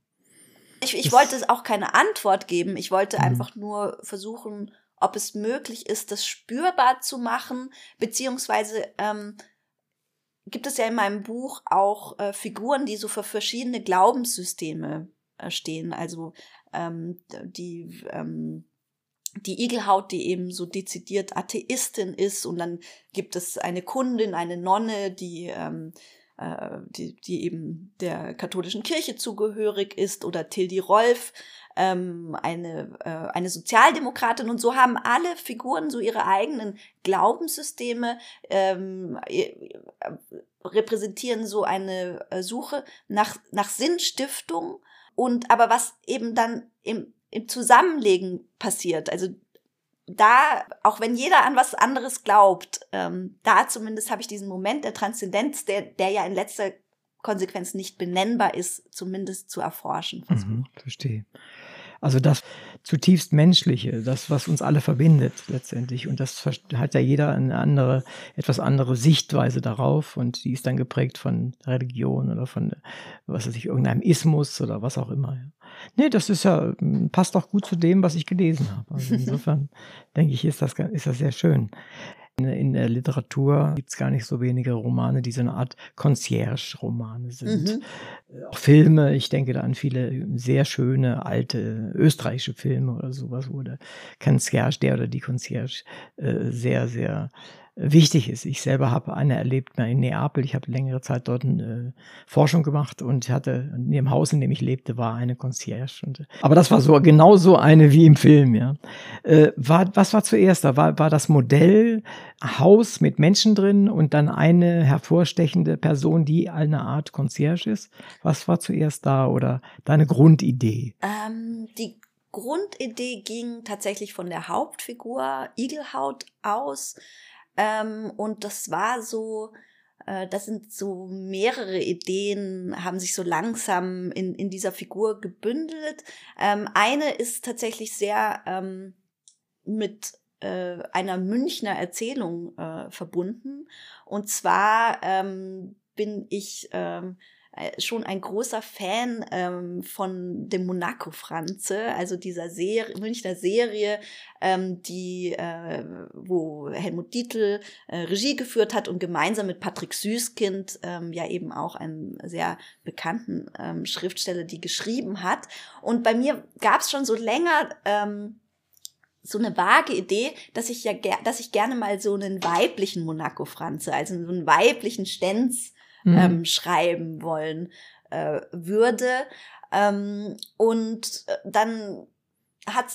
Ich, ich wollte auch keine Antwort geben. Ich wollte mhm. einfach nur versuchen, ob es möglich ist, das spürbar zu machen, beziehungsweise ähm, gibt es ja in meinem Buch auch äh, Figuren, die so für verschiedene Glaubenssysteme äh, stehen. Also ähm, die ähm, die Igelhaut, die eben so dezidiert Atheistin ist und dann gibt es eine Kundin, eine Nonne, die ähm, äh, die, die eben der katholischen Kirche zugehörig ist oder Tildi Rolf, ähm, eine, äh, eine Sozialdemokratin. Und so haben alle Figuren so ihre eigenen Glaubenssysteme, ähm, äh, repräsentieren so eine äh, Suche nach, nach Sinnstiftung. Und aber was eben dann im im Zusammenlegen passiert. Also da, auch wenn jeder an was anderes glaubt, ähm, da zumindest habe ich diesen Moment der Transzendenz, der, der ja in letzter Konsequenz nicht benennbar ist, zumindest zu erforschen. Mhm, verstehe. Also das zutiefst Menschliche, das, was uns alle verbindet letztendlich. Und das hat ja jeder eine andere, etwas andere Sichtweise darauf. Und die ist dann geprägt von Religion oder von, was weiß ich, irgendeinem Ismus oder was auch immer. Nee, das ist ja, passt auch gut zu dem, was ich gelesen habe. Also insofern denke ich, ist das, ist das sehr schön. In der Literatur gibt es gar nicht so wenige Romane, die so eine Art Concierge-Romane sind. Mhm. Auch Filme, ich denke da an viele sehr schöne alte österreichische Filme oder sowas, wo der Concierge, der oder die Concierge äh, sehr, sehr wichtig ist. Ich selber habe eine erlebt in Neapel. Ich habe längere Zeit dort eine äh, Forschung gemacht und hatte in dem Haus, in dem ich lebte, war eine Concierge. Und, äh, aber das war so genau so eine wie im Film. Ja, äh, war, was war zuerst da? War, war das Modell Haus mit Menschen drin und dann eine hervorstechende Person, die eine Art Concierge ist? Was war zuerst da oder deine Grundidee? Ähm, die Grundidee ging tatsächlich von der Hauptfigur Igelhaut aus. Ähm, und das war so, äh, das sind so mehrere Ideen, haben sich so langsam in, in dieser Figur gebündelt. Ähm, eine ist tatsächlich sehr ähm, mit äh, einer Münchner Erzählung äh, verbunden. Und zwar ähm, bin ich ähm, äh, schon ein großer Fan ähm, von dem Monaco Franze, also dieser Serie, Münchner Serie, ähm, die, äh, wo Helmut Dietl äh, Regie geführt hat und gemeinsam mit Patrick Süßkind ähm, ja eben auch einen sehr bekannten ähm, Schriftsteller, die geschrieben hat. Und bei mir gab es schon so länger ähm, so eine vage Idee, dass ich ja, dass ich gerne mal so einen weiblichen Monaco Franze, also so einen weiblichen Stenz mhm. ähm, schreiben wollen äh, würde. Ähm, und äh, dann hat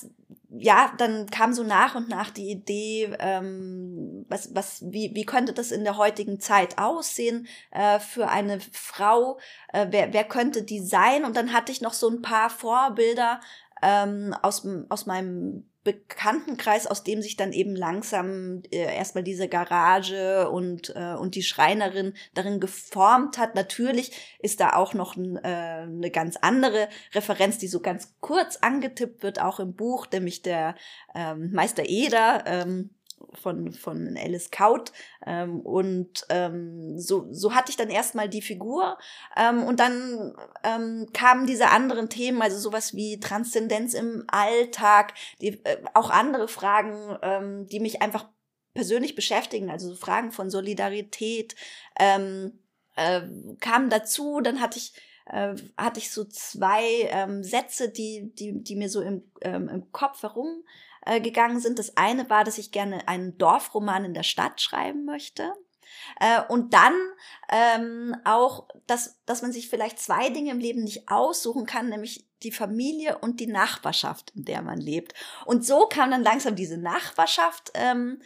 ja, dann kam so nach und nach die Idee, ähm, was, was, wie, wie könnte das in der heutigen Zeit aussehen äh, für eine Frau? Äh, wer, wer könnte die sein? Und dann hatte ich noch so ein paar Vorbilder ähm, aus, aus meinem Bekanntenkreis, aus dem sich dann eben langsam äh, erstmal diese Garage und, äh, und die Schreinerin darin geformt hat. Natürlich ist da auch noch ein, äh, eine ganz andere Referenz, die so ganz kurz angetippt wird, auch im Buch, nämlich der ähm, Meister Eder. Ähm, von, von Alice Kaut. Ähm, und ähm, so, so hatte ich dann erstmal die Figur. Ähm, und dann ähm, kamen diese anderen Themen, also sowas wie Transzendenz im Alltag, die, äh, auch andere Fragen, ähm, die mich einfach persönlich beschäftigen, also Fragen von Solidarität ähm, äh, kamen dazu. Dann hatte ich äh, hatte ich so zwei ähm, Sätze, die, die, die mir so im, ähm, im Kopf herum äh, gegangen sind. Das eine war, dass ich gerne einen Dorfroman in der Stadt schreiben möchte. Äh, und dann ähm, auch, dass, dass man sich vielleicht zwei Dinge im Leben nicht aussuchen kann, nämlich die Familie und die Nachbarschaft, in der man lebt. Und so kam dann langsam diese Nachbarschaft ähm,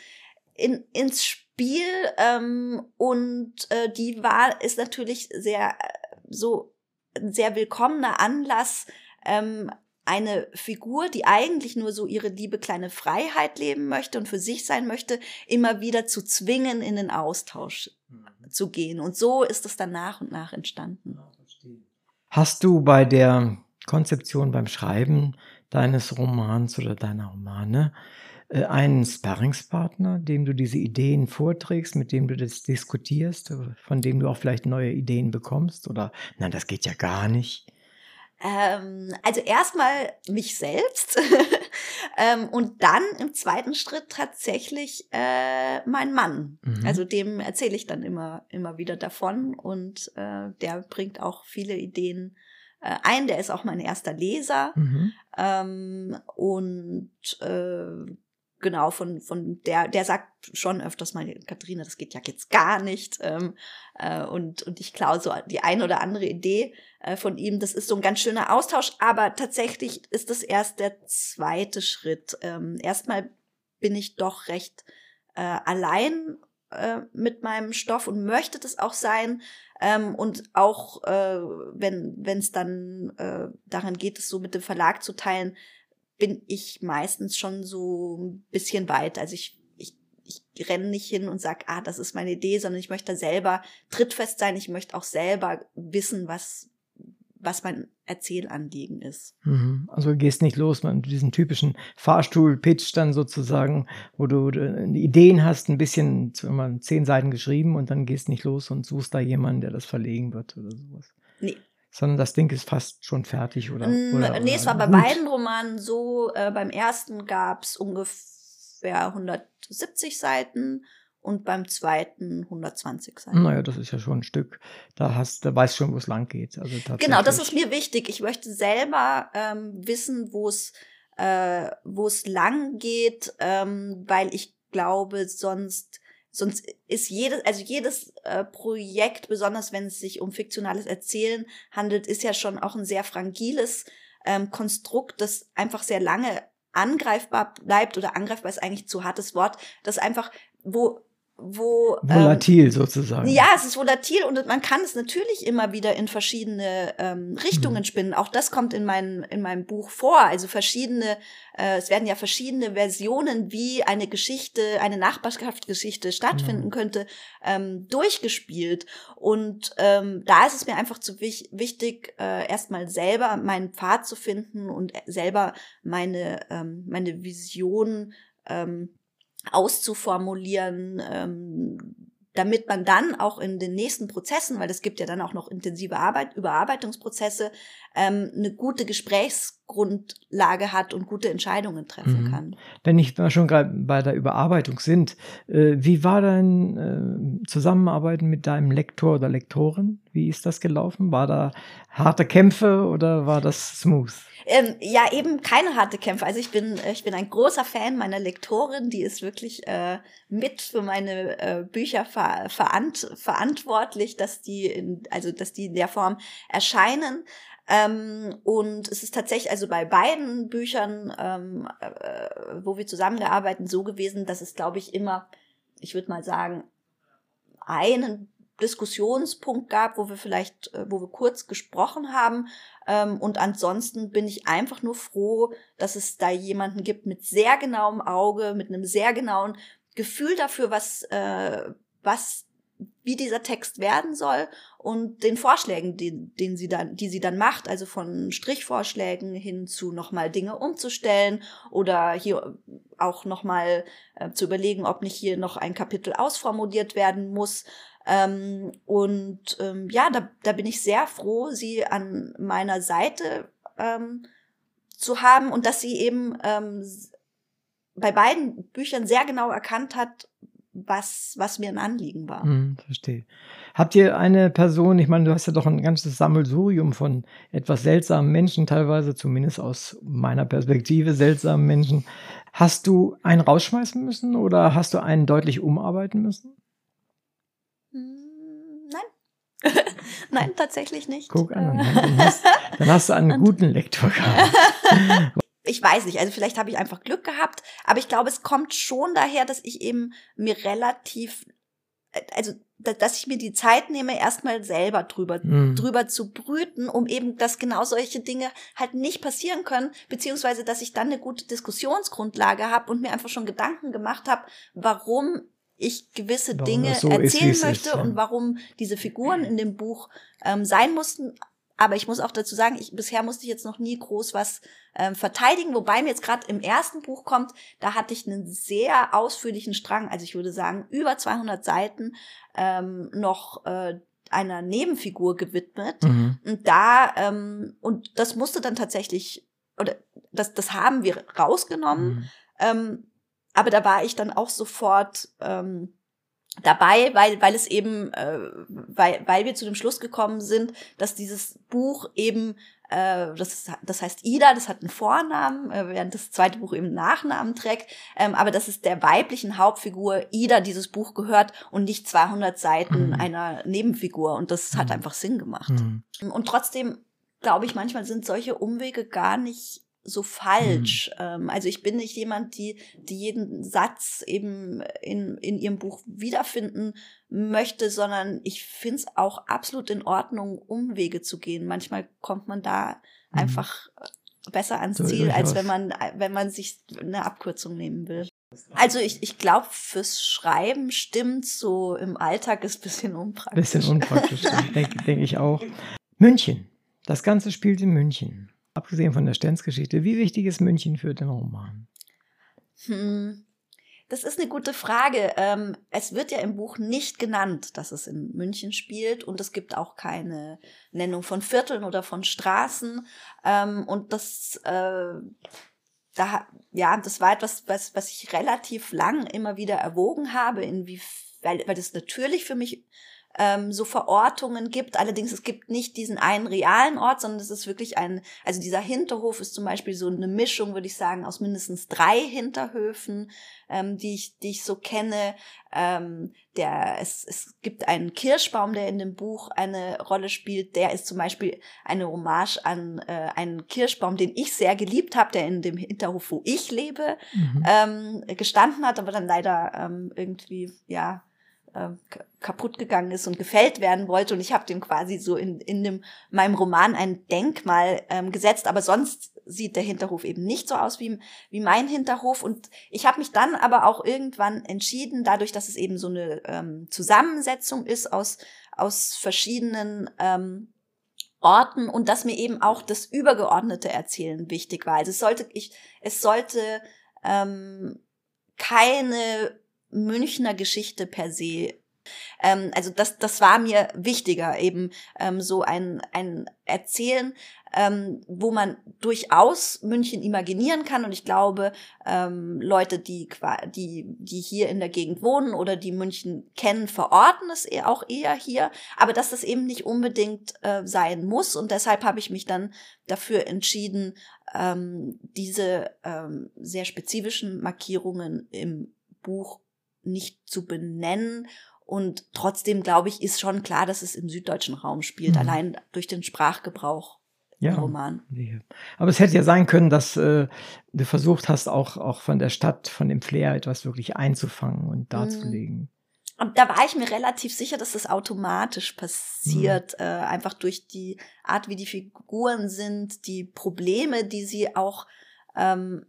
in, ins Spiel ähm, und äh, die war ist natürlich sehr äh, so ein sehr willkommener Anlass, ähm, eine Figur, die eigentlich nur so ihre liebe kleine Freiheit leben möchte und für sich sein möchte, immer wieder zu zwingen, in den Austausch mhm. zu gehen. Und so ist es dann nach und nach entstanden. Hast du bei der Konzeption beim Schreiben deines Romans oder deiner Romane äh, einen Sparringspartner, dem du diese Ideen vorträgst, mit dem du das diskutierst, von dem du auch vielleicht neue Ideen bekommst? Oder nein, das geht ja gar nicht. Ähm, also erstmal mich selbst ähm, und dann im zweiten Schritt tatsächlich äh, mein Mann. Mhm. Also dem erzähle ich dann immer, immer wieder davon und äh, der bringt auch viele Ideen äh, ein. Der ist auch mein erster Leser mhm. ähm, und äh, genau, von, von der, der sagt schon öfters mal, Katharina, das geht ja jetzt gar nicht. Ähm, äh, und, und ich klaue so die ein oder andere Idee äh, von ihm. Das ist so ein ganz schöner Austausch, aber tatsächlich ist das erst der zweite Schritt. Ähm, erstmal bin ich doch recht äh, allein äh, mit meinem Stoff und möchte das auch sein. Ähm, und auch äh, wenn es dann äh, daran geht, es so mit dem Verlag zu teilen, bin ich meistens schon so ein bisschen weit. Also ich, ich, ich renne nicht hin und sag, ah, das ist meine Idee, sondern ich möchte selber trittfest sein. Ich möchte auch selber wissen, was, was mein Erzählanliegen ist. Mhm. Also du gehst nicht los mit diesen typischen Fahrstuhl-Pitch dann sozusagen, wo du Ideen hast, ein bisschen, zehn Seiten geschrieben und dann gehst nicht los und suchst da jemanden, der das verlegen wird oder sowas. Nee, sondern das Ding ist fast schon fertig, oder? Mm, oder nee, es war bei gut. beiden Romanen so. Äh, beim ersten gab es ungefähr 170 Seiten und beim zweiten 120 Seiten. Naja, das ist ja schon ein Stück. Da hast, da weißt schon, wo es lang geht. Also genau, das ist mir wichtig. Ich möchte selber ähm, wissen, wo es äh, wo es lang geht, ähm, weil ich glaube, sonst Sonst ist jedes, also jedes äh, Projekt, besonders wenn es sich um fiktionales Erzählen handelt, ist ja schon auch ein sehr fragiles ähm, Konstrukt, das einfach sehr lange angreifbar bleibt oder angreifbar ist eigentlich zu hartes Wort, das einfach, wo wo volatil ähm, sozusagen. Ja, es ist volatil und man kann es natürlich immer wieder in verschiedene ähm, Richtungen mhm. spinnen. Auch das kommt in meinem in meinem Buch vor. Also verschiedene, äh, es werden ja verschiedene Versionen, wie eine Geschichte, eine Nachbarschaftsgeschichte stattfinden mhm. könnte, ähm, durchgespielt. Und ähm, da ist es mir einfach zu wich wichtig, äh, erstmal selber meinen Pfad zu finden und selber meine ähm, meine Vision ähm, auszuformulieren, ähm, damit man dann auch in den nächsten Prozessen, weil es gibt ja dann auch noch intensive Arbeit, Überarbeitungsprozesse, ähm, eine gute Gesprächsgrundlage hat und gute Entscheidungen treffen mhm. kann. Wenn ich schon gerade bei der Überarbeitung sind, äh, wie war dein äh, Zusammenarbeiten mit deinem Lektor oder Lektorin? Wie ist das gelaufen? War da harte Kämpfe oder war das smooth? Ähm, ja, eben keine harte Kämpfe. Also ich bin, ich bin ein großer Fan meiner Lektorin, die ist wirklich äh, mit für meine äh, Bücher ver verant verantwortlich, dass die in, also dass die in der Form erscheinen. Ähm, und es ist tatsächlich also bei beiden Büchern, ähm, äh, wo wir zusammengearbeitet, so gewesen, dass es, glaube ich, immer, ich würde mal sagen, einen Diskussionspunkt gab, wo wir vielleicht, äh, wo wir kurz gesprochen haben. Ähm, und ansonsten bin ich einfach nur froh, dass es da jemanden gibt mit sehr genauem Auge, mit einem sehr genauen Gefühl dafür, was, äh, was wie dieser Text werden soll und den Vorschlägen, die, den sie dann, die sie dann macht, also von Strichvorschlägen hin zu nochmal Dinge umzustellen oder hier auch nochmal äh, zu überlegen, ob nicht hier noch ein Kapitel ausformuliert werden muss. Ähm, und ähm, ja, da, da bin ich sehr froh, sie an meiner Seite ähm, zu haben und dass sie eben ähm, bei beiden Büchern sehr genau erkannt hat, was, was mir ein Anliegen war. Hm, verstehe. Habt ihr eine Person, ich meine, du hast ja doch ein ganzes Sammelsurium von etwas seltsamen Menschen, teilweise zumindest aus meiner Perspektive seltsamen Menschen. Hast du einen rausschmeißen müssen oder hast du einen deutlich umarbeiten müssen? Hm, nein. Nein, tatsächlich nicht. Guck an, dann hast, dann hast du einen guten Lektor gehabt. ich weiß nicht, also vielleicht habe ich einfach Glück gehabt, aber ich glaube, es kommt schon daher, dass ich eben mir relativ, äh, also dass ich mir die Zeit nehme, erstmal selber drüber, mhm. drüber zu brüten, um eben, dass genau solche Dinge halt nicht passieren können, beziehungsweise dass ich dann eine gute Diskussionsgrundlage habe und mir einfach schon Gedanken gemacht habe, warum ich gewisse warum Dinge so erzählen ist, möchte ist, ja. und warum diese Figuren in dem Buch ähm, sein mussten, aber ich muss auch dazu sagen, ich, bisher musste ich jetzt noch nie groß was ähm, verteidigen, wobei mir jetzt gerade im ersten Buch kommt, da hatte ich einen sehr ausführlichen Strang, also ich würde sagen über 200 Seiten ähm, noch äh, einer Nebenfigur gewidmet. Mhm. Und da, ähm, und das musste dann tatsächlich, oder das, das haben wir rausgenommen, mhm. ähm, aber da war ich dann auch sofort ähm, dabei, weil, weil es eben, äh, weil, weil wir zu dem Schluss gekommen sind, dass dieses Buch eben, äh, das, das heißt Ida, das hat einen Vornamen, äh, während das zweite Buch eben Nachnamen trägt, ähm, aber dass es der weiblichen Hauptfigur Ida dieses Buch gehört und nicht 200 Seiten mhm. einer Nebenfigur und das mhm. hat einfach Sinn gemacht. Mhm. Und trotzdem glaube ich, manchmal sind solche Umwege gar nicht so falsch. Mhm. Ähm, also ich bin nicht jemand, die, die jeden Satz eben in, in ihrem Buch wiederfinden möchte, sondern ich finde es auch absolut in Ordnung, Umwege zu gehen. Manchmal kommt man da mhm. einfach besser ans so Ziel, als wenn man, wenn man sich eine Abkürzung nehmen will. Also ich, ich glaube, fürs Schreiben stimmt so im Alltag ist bisschen unpraktisch. Bisschen unpraktisch, denke denk ich auch. München. Das Ganze spielt in München abgesehen von der Stenz-Geschichte, wie wichtig ist München für den Roman? Hm. Das ist eine gute Frage. Ähm, es wird ja im Buch nicht genannt, dass es in München spielt und es gibt auch keine Nennung von Vierteln oder von Straßen. Ähm, und das, äh, da, ja, das war etwas, was, was ich relativ lang immer wieder erwogen habe, inwie, weil, weil das natürlich für mich ähm, so Verortungen gibt. Allerdings, es gibt nicht diesen einen realen Ort, sondern es ist wirklich ein, also dieser Hinterhof ist zum Beispiel so eine Mischung, würde ich sagen, aus mindestens drei Hinterhöfen, ähm, die ich, die ich so kenne. Ähm, der, es, es gibt einen Kirschbaum, der in dem Buch eine Rolle spielt. Der ist zum Beispiel eine Hommage an äh, einen Kirschbaum, den ich sehr geliebt habe, der in dem Hinterhof, wo ich lebe, mhm. ähm, gestanden hat, aber dann leider ähm, irgendwie, ja, äh, kaputt gegangen ist und gefällt werden wollte. Und ich habe dem quasi so in, in dem, meinem Roman ein Denkmal ähm, gesetzt. Aber sonst sieht der Hinterhof eben nicht so aus wie, wie mein Hinterhof. Und ich habe mich dann aber auch irgendwann entschieden, dadurch, dass es eben so eine ähm, Zusammensetzung ist aus, aus verschiedenen ähm, Orten und dass mir eben auch das übergeordnete Erzählen wichtig war. Also es sollte, ich, es sollte ähm, keine Münchner Geschichte per se. Ähm, also das, das war mir wichtiger, eben ähm, so ein, ein Erzählen, ähm, wo man durchaus München imaginieren kann. Und ich glaube, ähm, Leute, die, die, die hier in der Gegend wohnen oder die München kennen, verorten es auch eher hier. Aber dass das eben nicht unbedingt äh, sein muss. Und deshalb habe ich mich dann dafür entschieden, ähm, diese ähm, sehr spezifischen Markierungen im Buch nicht zu benennen. Und trotzdem, glaube ich, ist schon klar, dass es im süddeutschen Raum spielt, mhm. allein durch den Sprachgebrauch ja, im Roman. Aber es hätte ja sein können, dass äh, du versucht hast, auch, auch von der Stadt, von dem Flair etwas wirklich einzufangen und darzulegen. Mhm. Und da war ich mir relativ sicher, dass das automatisch passiert, mhm. äh, einfach durch die Art, wie die Figuren sind, die Probleme, die sie auch ähm,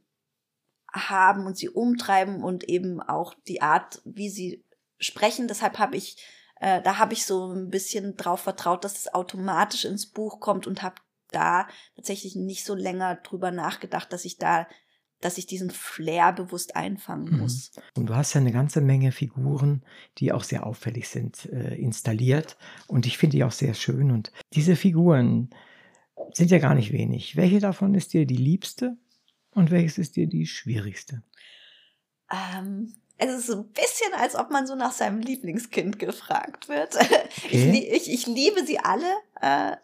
haben und sie umtreiben und eben auch die Art, wie sie sprechen. Deshalb habe ich Äh, da habe ich so ein bisschen drauf vertraut, dass es automatisch ins Buch kommt und habe da tatsächlich nicht so länger drüber nachgedacht, dass ich da dass ich diesen Flair bewusst einfangen Mhm. muss. Und du hast ja eine ganze Menge Figuren, die auch sehr auffällig sind, äh, installiert. Und ich finde die auch sehr schön. Und diese Figuren sind ja gar nicht wenig. Welche davon ist dir die liebste und welches ist dir die schwierigste? Ähm, es ist so ein bisschen, als ob man so nach seinem Lieblingskind gefragt wird. Ich, Okay. lie- ich, ich liebe sie alle. Äh,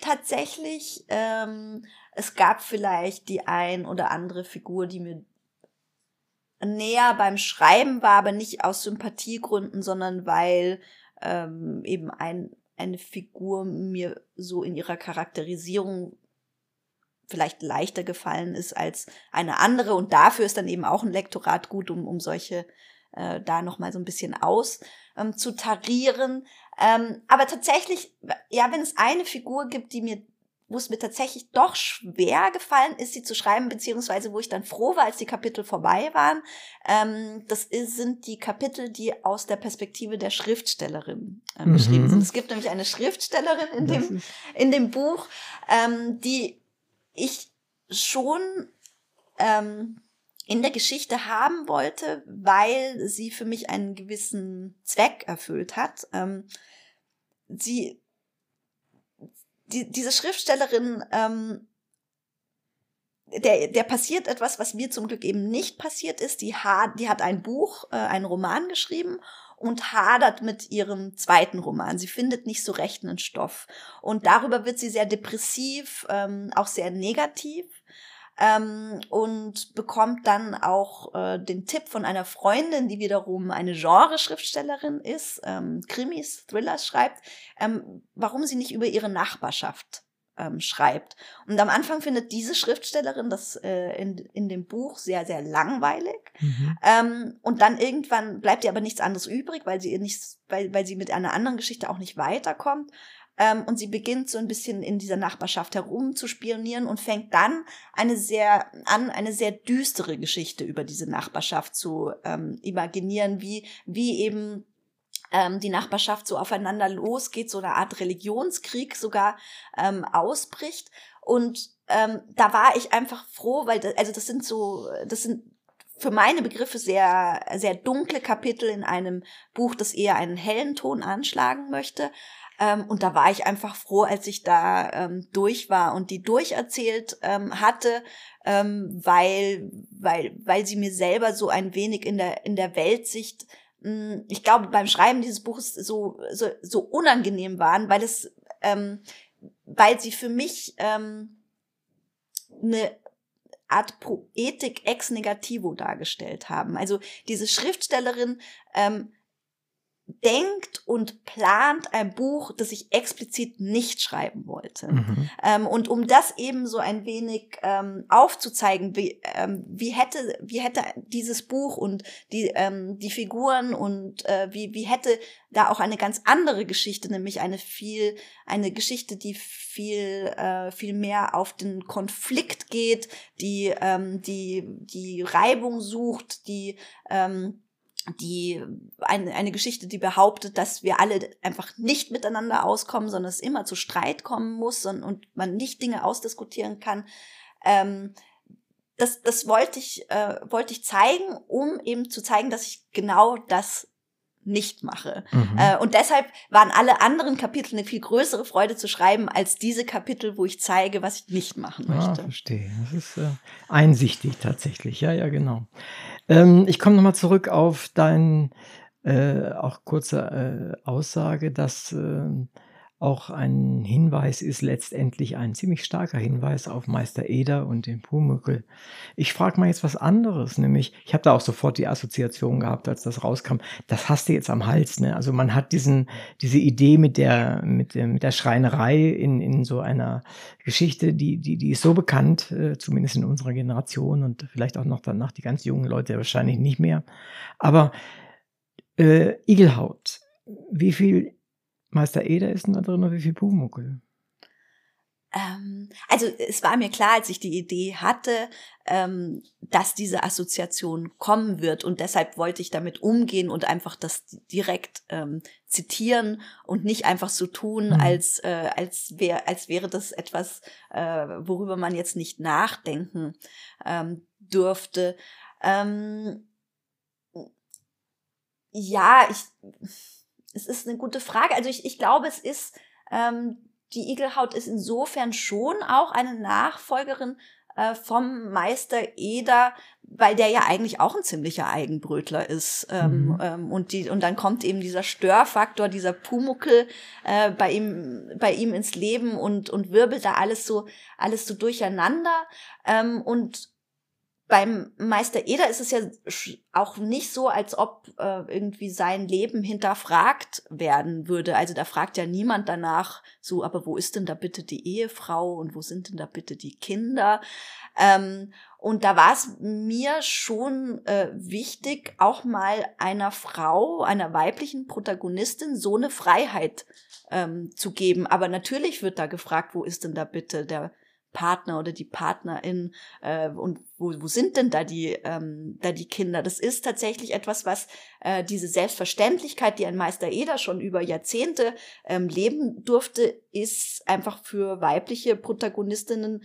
tatsächlich, ähm, es gab vielleicht die ein oder andere Figur, die mir näher beim Schreiben war, aber nicht aus Sympathiegründen, sondern weil ähm, eben ein, eine Figur mir so in ihrer Charakterisierung vielleicht leichter gefallen ist als eine andere. Und dafür ist dann eben auch ein Lektorat gut, um, um solche äh, da noch mal so ein bisschen aus ähm, zu tarieren. Ähm, aber tatsächlich, ja, wenn es eine Figur gibt, die mir wo es mir tatsächlich doch schwer gefallen ist, sie zu schreiben, beziehungsweise wo ich dann froh war, als die Kapitel vorbei waren. Ähm, das ist, sind die Kapitel, die aus der Perspektive der Schriftstellerin ähm, Mhm. geschrieben sind. Es gibt nämlich eine Schriftstellerin in Das dem, in dem Buch, ähm, die ich schon ähm, in der Geschichte haben wollte, weil sie für mich einen gewissen Zweck erfüllt hat. Ähm, sie, die, diese Schriftstellerin, ähm, der, der passiert etwas, was mir zum Glück eben nicht passiert ist. Die, ha die hat ein Buch, äh, einen Roman geschrieben und hadert mit ihrem zweiten Roman. Sie findet nicht so recht einen Stoff. Und darüber wird sie sehr depressiv, ähm, auch sehr negativ. Ähm, und bekommt dann auch äh, den Tipp von einer Freundin, die wiederum eine Genreschriftstellerin ist, ähm, Krimis, Thrillers schreibt, ähm, warum sie nicht über ihre Nachbarschaft ähm, schreibt. Und am Anfang findet diese Schriftstellerin das äh, in, in dem Buch sehr, sehr langweilig. Mhm. Ähm, und dann irgendwann bleibt ihr aber nichts anderes übrig, weil sie ihr nichts, weil, weil sie mit einer anderen Geschichte auch nicht weiterkommt. Ähm, und sie beginnt so ein bisschen in dieser Nachbarschaft herum zu spionieren und fängt dann eine sehr an, eine sehr düstere Geschichte über diese Nachbarschaft zu ähm, imaginieren, wie, wie eben ähm, die Nachbarschaft so aufeinander losgeht, so eine Art Religionskrieg sogar ähm, ausbricht. Und ähm, da war ich einfach froh, weil das, also das sind so, das sind für meine Begriffe sehr, sehr dunkle Kapitel in einem Buch, das eher einen hellen Ton anschlagen möchte. Ähm, und da war ich einfach froh, als ich da ähm, durch war und die durcherzählt ähm, hatte, ähm, weil, weil, weil sie mir selber so ein wenig in der, in der Weltsicht, ich glaube, beim Schreiben dieses Buches so, so, so unangenehm waren, weil es, ähm, weil sie für mich ähm, eine Art Poetik ex negativo dargestellt haben. Also diese Schriftstellerin ähm, denkt und plant ein Buch, das ich explizit nicht schreiben wollte. Mhm. Ähm, und um das eben so ein wenig ähm, aufzuzeigen, wie, ähm, wie hätte wie hätte dieses Buch und die ähm, die Figuren und äh, wie wie hätte da auch eine ganz andere Geschichte, nämlich eine viel eine Geschichte, die viel äh, viel mehr auf den Konflikt geht, die ähm, die die Reibung sucht, die ähm, die eine, eine Geschichte, die behauptet, dass wir alle einfach nicht miteinander auskommen, sondern es immer zu Streit kommen muss und, und man nicht Dinge ausdiskutieren kann. Ähm, das, das wollte ich, äh, wollte ich zeigen, um eben zu zeigen, dass ich genau das nicht mache. Mhm. Äh, und deshalb waren alle anderen Kapitel eine viel größere Freude zu schreiben als diese Kapitel, wo ich zeige, was ich nicht machen Ah, möchte. verstehe. Das ist äh, einsichtig tatsächlich. Ja, ja, genau. Ähm, ich komme nochmal zurück auf deine äh, auch kurze äh, Aussage, dass äh, auch ein Hinweis ist, letztendlich ein ziemlich starker Hinweis auf Meister Eder und den Pumuckl. Ich frage mal jetzt was anderes, nämlich, ich habe da auch sofort die Assoziation gehabt, als das rauskam, das hast du jetzt am Hals, ne? Also man hat diesen, diese Idee mit der, mit der, mit der Schreinerei in, in so einer Geschichte, die, die, die ist so bekannt, äh, zumindest in unserer Generation und vielleicht auch noch danach die ganz jungen Leute wahrscheinlich nicht mehr. Aber äh, Igelhaut, wie viel Meister Eder ist denn da drin wie viel Pumuckl? Ähm, also es war mir klar, als ich die Idee hatte, ähm, dass diese Assoziation kommen wird und deshalb wollte ich damit umgehen und einfach das direkt ähm, zitieren und nicht einfach so tun, mhm. als äh, als wäre als wäre das etwas, äh, worüber man jetzt nicht nachdenken ähm, dürfte. Ähm, ja, ich es ist eine gute Frage. Also ich, ich glaube, es ist ähm, die Igelhaut ist insofern schon auch eine Nachfolgerin äh, vom Meister Eder, weil der ja eigentlich auch ein ziemlicher Eigenbrötler ist. Ähm, mhm. ähm, und, die, und dann kommt eben dieser Störfaktor, dieser Pumuckel äh, bei, ihm, bei ihm ins Leben und, und wirbelt da alles so, alles so durcheinander. Ähm, und beim Meister Eder ist es ja auch nicht so, als ob äh, irgendwie sein Leben hinterfragt werden würde. Also da fragt ja niemand danach so, aber wo ist denn da bitte die Ehefrau und wo sind denn da bitte die Kinder? Ähm, und da war es mir schon äh, wichtig, auch mal einer Frau, einer weiblichen Protagonistin so eine Freiheit ähm, zu geben. Aber natürlich wird da gefragt, wo ist denn da bitte der Partner oder die Partnerin äh, und wo, wo sind denn da die ähm, da die Kinder? Das ist tatsächlich etwas, was äh, diese Selbstverständlichkeit, die ein Meister Eder schon über Jahrzehnte ähm, leben durfte, ist einfach für weibliche Protagonistinnen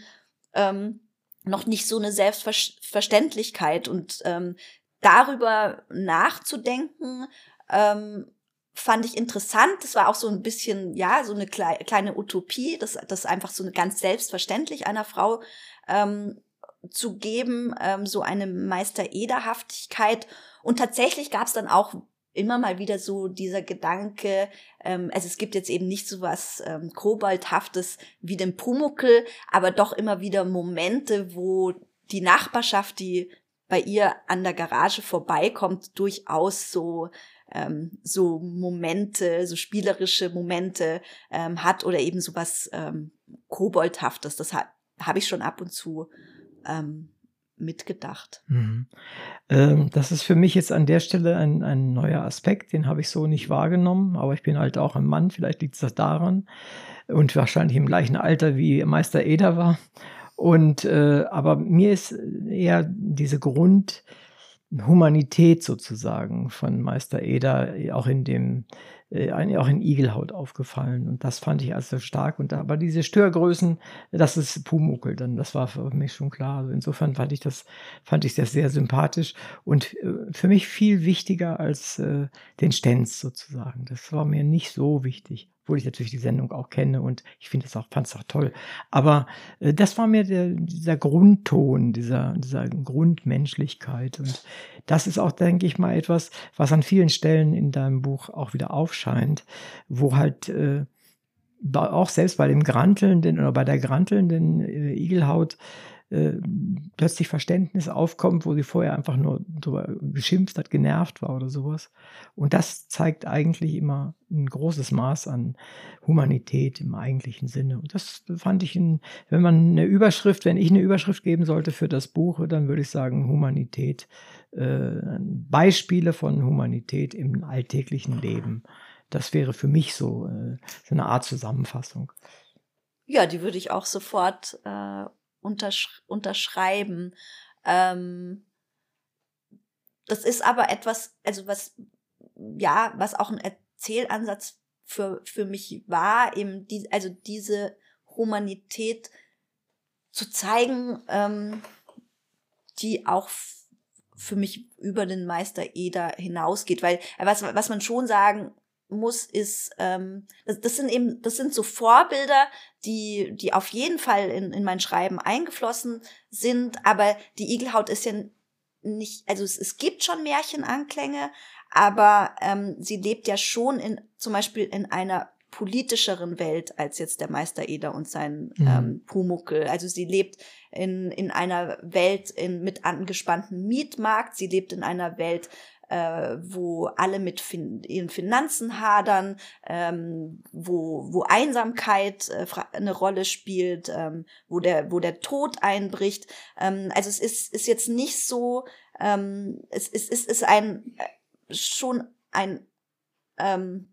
ähm, noch nicht so eine Selbstverständlichkeit und ähm, darüber nachzudenken, ähm, fand ich interessant. Das war auch so ein bisschen, ja, so eine klei kleine Utopie, das, das einfach so ganz selbstverständlich einer Frau ähm, zu geben, ähm, so eine Meister-Ederhaftigkeit. Und tatsächlich gab es dann auch immer mal wieder so dieser Gedanke, ähm, also es gibt jetzt eben nicht so was ähm, Koboldhaftes wie den Pumuckel, aber doch immer wieder Momente, wo die Nachbarschaft, die bei ihr an der Garage vorbeikommt, durchaus so ähm, so Momente, so spielerische Momente ähm, hat oder eben so was ähm, Koboldhaftes. Das ha habe ich schon ab und zu ähm, mitgedacht. Mhm. Ähm, das ist für mich jetzt an der Stelle ein, ein neuer Aspekt, den habe ich so nicht wahrgenommen, aber ich bin halt auch ein Mann, vielleicht liegt es daran und wahrscheinlich im gleichen Alter wie Meister Eder war. Und äh, aber mir ist eher diese Grund, Humanität sozusagen von Meister Eder auch in dem äh, auch in Igelhaut aufgefallen. Und das fand ich also stark. Und aber diese Störgrößen das ist Pumuckel dann. Das war für mich schon klar. Also insofern fand ich das fand ich das sehr sympathisch und äh, für mich viel wichtiger als äh, den Stenz sozusagen. Das war mir nicht so wichtig obwohl ich natürlich die Sendung auch kenne und ich finde es auch, fand es auch toll. Aber äh, das war mir der, dieser Grundton, dieser, dieser Grundmenschlichkeit. Und das ist auch, denke ich mal, etwas, was an vielen Stellen in deinem Buch auch wieder aufscheint, wo halt äh, auch selbst bei dem grantelnden oder bei der grantelnden äh, Igelhaut äh, plötzlich Verständnis aufkommt, wo sie vorher einfach nur drüber geschimpft hat, genervt war oder sowas. Und das zeigt eigentlich immer ein großes Maß an Humanität im eigentlichen Sinne. Und das fand ich, in, wenn man eine Überschrift, wenn ich eine Überschrift geben sollte für das Buch, dann würde ich sagen Humanität, äh, Beispiele von Humanität im alltäglichen Leben. Das wäre für mich so, äh, so eine Art Zusammenfassung. Ja, die würde ich auch sofort äh, untersch unterschreiben. Ähm, das ist aber etwas, also was, ja, was auch ein Erzählansatz für, für mich war, eben die, also diese Humanität zu zeigen, ähm, die auch für mich über den Meister Eder hinausgeht, weil was, was man schon sagen muss, ist, ähm, das, das sind eben, das sind so Vorbilder, die, die auf jeden Fall in, in mein Schreiben eingeflossen sind, aber die Igelhaut ist ja nicht, also es, es gibt schon Märchenanklänge, aber ähm, sie lebt ja schon in, zum Beispiel in einer politischeren Welt als jetzt der Meister Eder und sein mhm. ähm, Pumuckel. Also sie lebt in, in einer Welt in, mit angespannten Mietmarkt, sie lebt in einer Welt äh, wo alle mit fin ihren Finanzen hadern, ähm, wo, wo Einsamkeit äh, eine Rolle spielt, ähm, wo, der, wo der Tod einbricht. Ähm, also es ist, ist jetzt nicht so, ähm, es, es, es ist ein äh, schon ein ähm,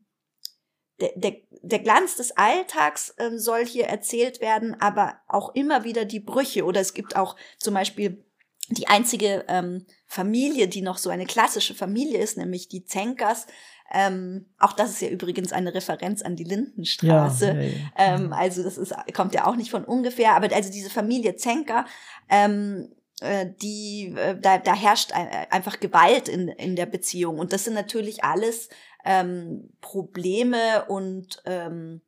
der, der, der Glanz des Alltags ähm, soll hier erzählt werden, aber auch immer wieder die Brüche. Oder es gibt auch zum Beispiel die einzige ähm, Familie, die noch so eine klassische Familie ist, nämlich die Zenkers. Ähm, auch das ist ja übrigens eine Referenz an die Lindenstraße. Ja, ja. Ähm, also das ist, kommt ja auch nicht von ungefähr. Aber also diese Familie Zenker, ähm, äh, die, äh, da, da herrscht einfach Gewalt in, in der Beziehung. Und das sind natürlich alles ähm, Probleme und ähm,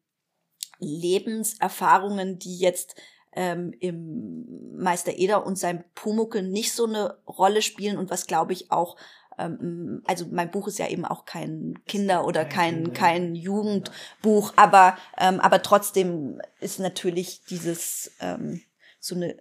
Lebenserfahrungen, die jetzt ähm, im Meister Eder und sein Pumuckel nicht so eine Rolle spielen und was glaube ich auch ähm, also mein Buch ist ja eben auch kein Kinder- oder kein, kein Jugendbuch, aber, ähm, aber trotzdem ist natürlich dieses, ähm, so eine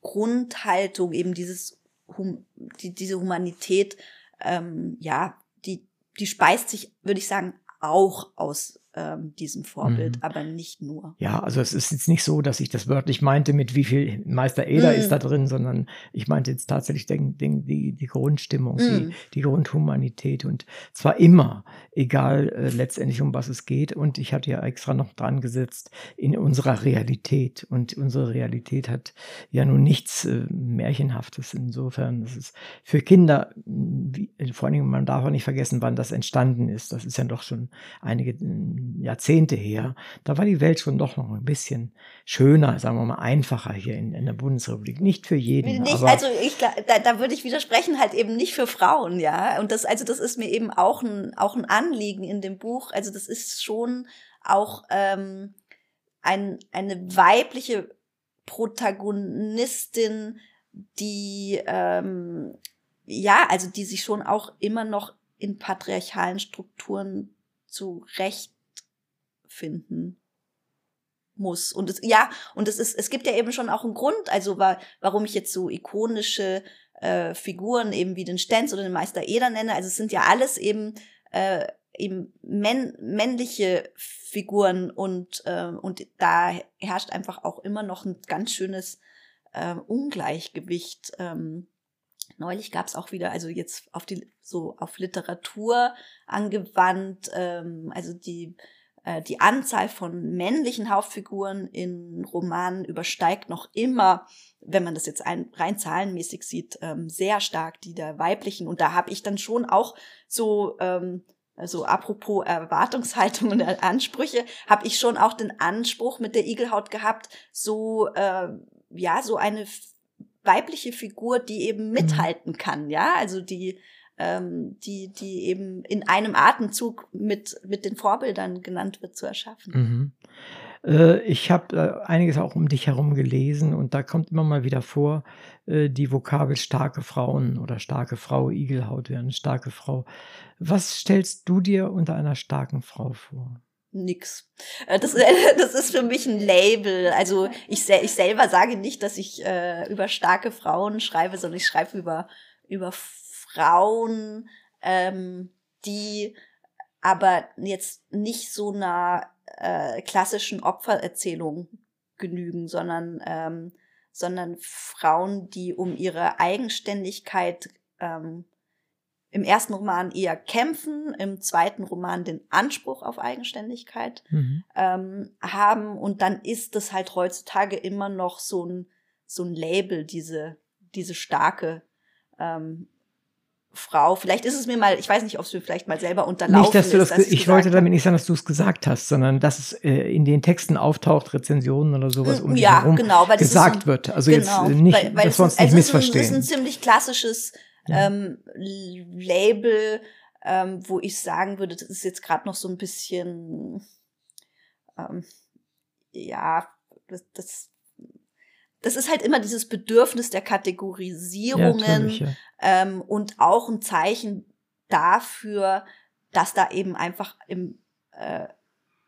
Grundhaltung, eben dieses, hum, die, diese Humanität, ähm, ja, die, die speist sich, würde ich sagen, auch aus ähm, diesem Vorbild, mhm. aber nicht nur. Ja, also es ist jetzt nicht so, dass ich das wörtlich meinte, mit wie viel Meister Eder mhm. ist da drin, sondern ich meinte jetzt tatsächlich den, den, die, die Grundstimmung, mhm. die, die Grundhumanität und zwar immer, egal äh, letztendlich um was es geht. Und ich hatte ja extra noch dran gesetzt in unserer Realität. Und unsere Realität hat ja nun nichts äh, Märchenhaftes. Insofern, das ist für Kinder, wie, vor allen Dingen, man darf auch nicht vergessen, wann das entstanden ist. Das ist ja doch schon einige Jahrzehnte her, da war die Welt schon doch noch ein bisschen schöner, sagen wir mal einfacher hier in, in der Bundesrepublik. Nicht für jeden. Nicht, also ich, da, da würde ich widersprechen, halt eben nicht für Frauen, ja. Und das, also das ist mir eben auch ein, auch ein Anliegen in dem Buch. Also das ist schon auch ähm, ein, eine weibliche Protagonistin, die ähm, ja, also die sich schon auch immer noch in patriarchalen Strukturen zurechtfinden muss. Und es, ja, und es ist, es gibt ja eben schon auch einen Grund, also war, warum ich jetzt so ikonische äh, Figuren eben wie den Stenz oder den Meister Eder nenne. Also es sind ja alles eben äh, eben männ männliche Figuren und äh, und da herrscht einfach auch immer noch ein ganz schönes äh, Ungleichgewicht. Ähm, neulich gab es auch wieder, also jetzt auf die so auf Literatur angewandt, ähm, also die äh, die Anzahl von männlichen Hauptfiguren in Romanen übersteigt noch immer, wenn man das jetzt ein, rein zahlenmäßig sieht, ähm, sehr stark die der weiblichen. Und da habe ich dann schon auch so ähm, also apropos Erwartungshaltung und Ansprüche, habe ich schon auch den Anspruch mit der Igelhaut gehabt, so äh, ja so eine weibliche Figur, die eben mhm. mithalten kann, ja, also die ähm, die die eben in einem Atemzug mit mit den Vorbildern genannt wird zu erschaffen. Mhm. Äh, ich habe äh, einiges auch um dich herum gelesen und da kommt immer mal wieder vor äh, die Vokabel starke Frauen oder starke Frau, Igelhaut wäre eine starke Frau. Was stellst du dir unter einer starken Frau vor? nix. Äh, das, das ist für mich ein Label. Also ich, ich selber sage nicht, dass ich äh, über starke Frauen schreibe, sondern ich schreibe über, über Frauen, ähm, die aber jetzt nicht so einer äh, klassischen Opfererzählung genügen, sondern, ähm, sondern Frauen, die um ihre Eigenständigkeit ähm, im ersten Roman eher kämpfen, im zweiten Roman den Anspruch auf Eigenständigkeit mhm. ähm, haben. Und dann ist es halt heutzutage immer noch so ein, so ein Label, diese, diese starke ähm, Frau. Vielleicht ist es mir mal, ich weiß nicht, ob es mir vielleicht mal selber unterlaufen nicht, dass du ist. Das, dass ich wollte damit nicht sagen, dass du es gesagt hast, sondern dass es äh, in den Texten auftaucht, Rezensionen oder sowas um ja, dich herum genau, gesagt ein, wird. Also genau, jetzt nicht, weil, weil dass wir uns nicht also missverstehen. Es ist ein ziemlich klassisches ähm, Label, ähm, wo ich sagen würde, das ist jetzt gerade noch so ein bisschen, ähm, ja, das, das, das ist halt immer dieses Bedürfnis der Kategorisierungen ja, ja. ähm, und auch ein Zeichen dafür, dass da eben einfach im, äh,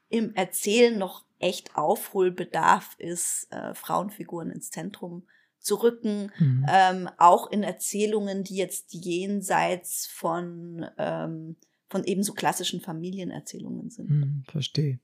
im Erzählen noch echt Aufholbedarf ist, äh, Frauenfiguren ins Zentrum zu rücken, mhm. ähm, auch in Erzählungen, die jetzt jenseits von ähm, von ebenso klassischen Familienerzählungen sind. Hm, verstehe.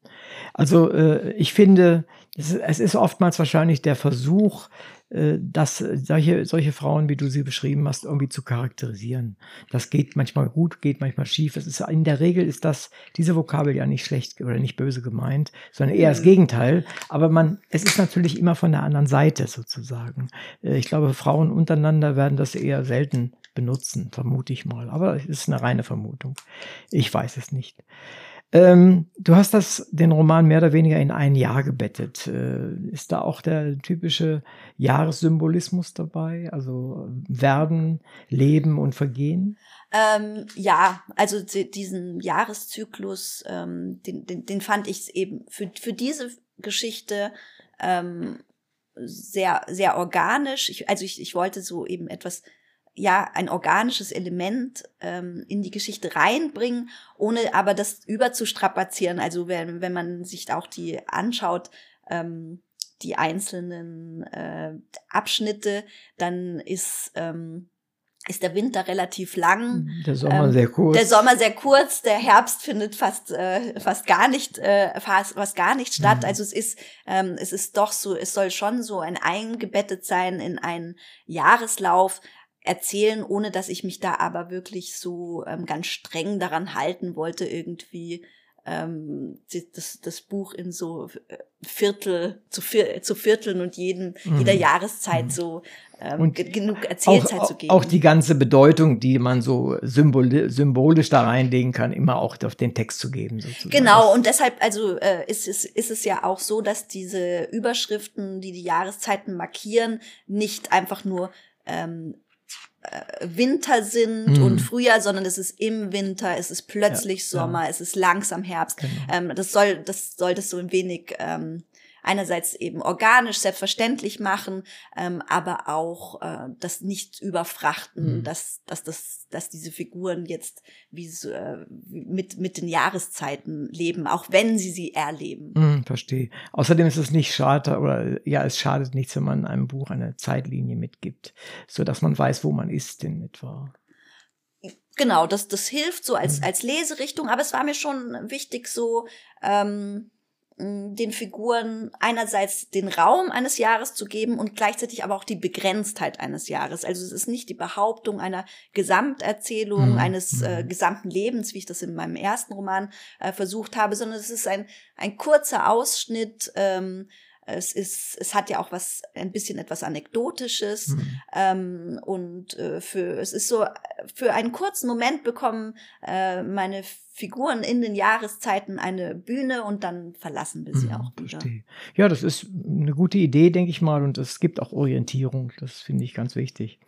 Also äh, ich finde, es ist, es ist, oftmals wahrscheinlich der Versuch, äh, dass solche, solche Frauen, wie du sie beschrieben hast, irgendwie zu charakterisieren. Das geht manchmal gut, geht manchmal schief. Es ist, in der Regel ist das, diese Vokabel ja nicht schlecht oder nicht böse gemeint, sondern eher das mhm. Gegenteil. Aber man, es ist natürlich immer von der anderen Seite sozusagen. Äh, ich glaube, Frauen untereinander werden das eher selten benutzen, vermute ich mal. Aber es ist eine reine Vermutung. Ich weiß es nicht. Ähm, du hast das, den Roman mehr oder weniger in ein Jahr gebettet. Äh, ist da auch der typische Jahressymbolismus dabei? Also werden, leben und vergehen? Ähm, ja, also diesen Jahreszyklus, ähm, den, den, den fand ich eben für, für diese Geschichte ähm, sehr, sehr organisch. Ich, also ich, ich wollte so eben etwas ja ein organisches Element ähm, in die Geschichte reinbringen, ohne aber das überzustrapazieren. Also wenn, wenn man sich auch die anschaut, ähm, die einzelnen äh, Abschnitte, dann ist ähm, ist der Winter relativ lang. Der Sommer ähm, sehr kurz. Der Sommer sehr kurz. Der Herbst findet fast äh, fast gar nicht äh, fast, fast gar nicht statt. Mhm. Also es ist ähm, es ist doch so, es soll schon so ein eingebettet sein in einen Jahreslauf erzählen, ohne dass ich mich da aber wirklich so ähm, ganz streng daran halten wollte, irgendwie ähm, das, das Buch in so äh, Viertel zu, vier, zu Vierteln und jeden, mhm. jeder Jahreszeit mhm. so ähm, genug Erzählzeit auch, zu geben. Auch die ganze Bedeutung, die man so symbol symbolisch da reinlegen kann, immer auch auf den Text zu geben. Sozusagen. Genau, und deshalb also äh, ist, es, ist es ja auch so, dass diese Überschriften, die die Jahreszeiten markieren, nicht einfach nur ähm, äh, Winter sind mhm. und Frühjahr, sondern es ist im Winter, es ist plötzlich ja, Sommer, ja. es ist langsam Herbst. Genau. Ähm, das soll, das sollte so ein wenig ähm, einerseits eben organisch selbstverständlich machen, ähm, aber auch äh, das nicht überfrachten, mhm. dass, dass, das, dass diese Figuren jetzt wie so, äh, mit, mit den Jahreszeiten leben, auch wenn sie sie erleben. Mhm, verstehe. Außerdem ist es nicht schade oder ja, es schadet nichts, wenn man einem Buch eine Zeitlinie mitgibt, so dass man weiß, wo man ist in etwa. Genau, das, das hilft so als, mhm. als Leserichtung, aber es war mir schon wichtig, so ähm, den Figuren einerseits den Raum eines Jahres zu geben und gleichzeitig aber auch die Begrenztheit eines Jahres. Also es ist nicht die Behauptung einer Gesamterzählung, mhm. eines äh, mhm. gesamten Lebens, wie ich das in meinem ersten Roman äh, versucht habe, sondern es ist ein, ein kurzer Ausschnitt ähm, es ist, es hat ja auch was, ein bisschen etwas Anekdotisches. Mhm. Ähm, und äh, für, es ist so, für einen kurzen Moment bekommen äh, meine Figuren in den Jahreszeiten eine Bühne und dann verlassen wir sie mhm, auch wieder. Verstehe. Ja, das ist eine gute Idee, denke ich mal. Und es gibt auch Orientierung. Das finde ich ganz wichtig.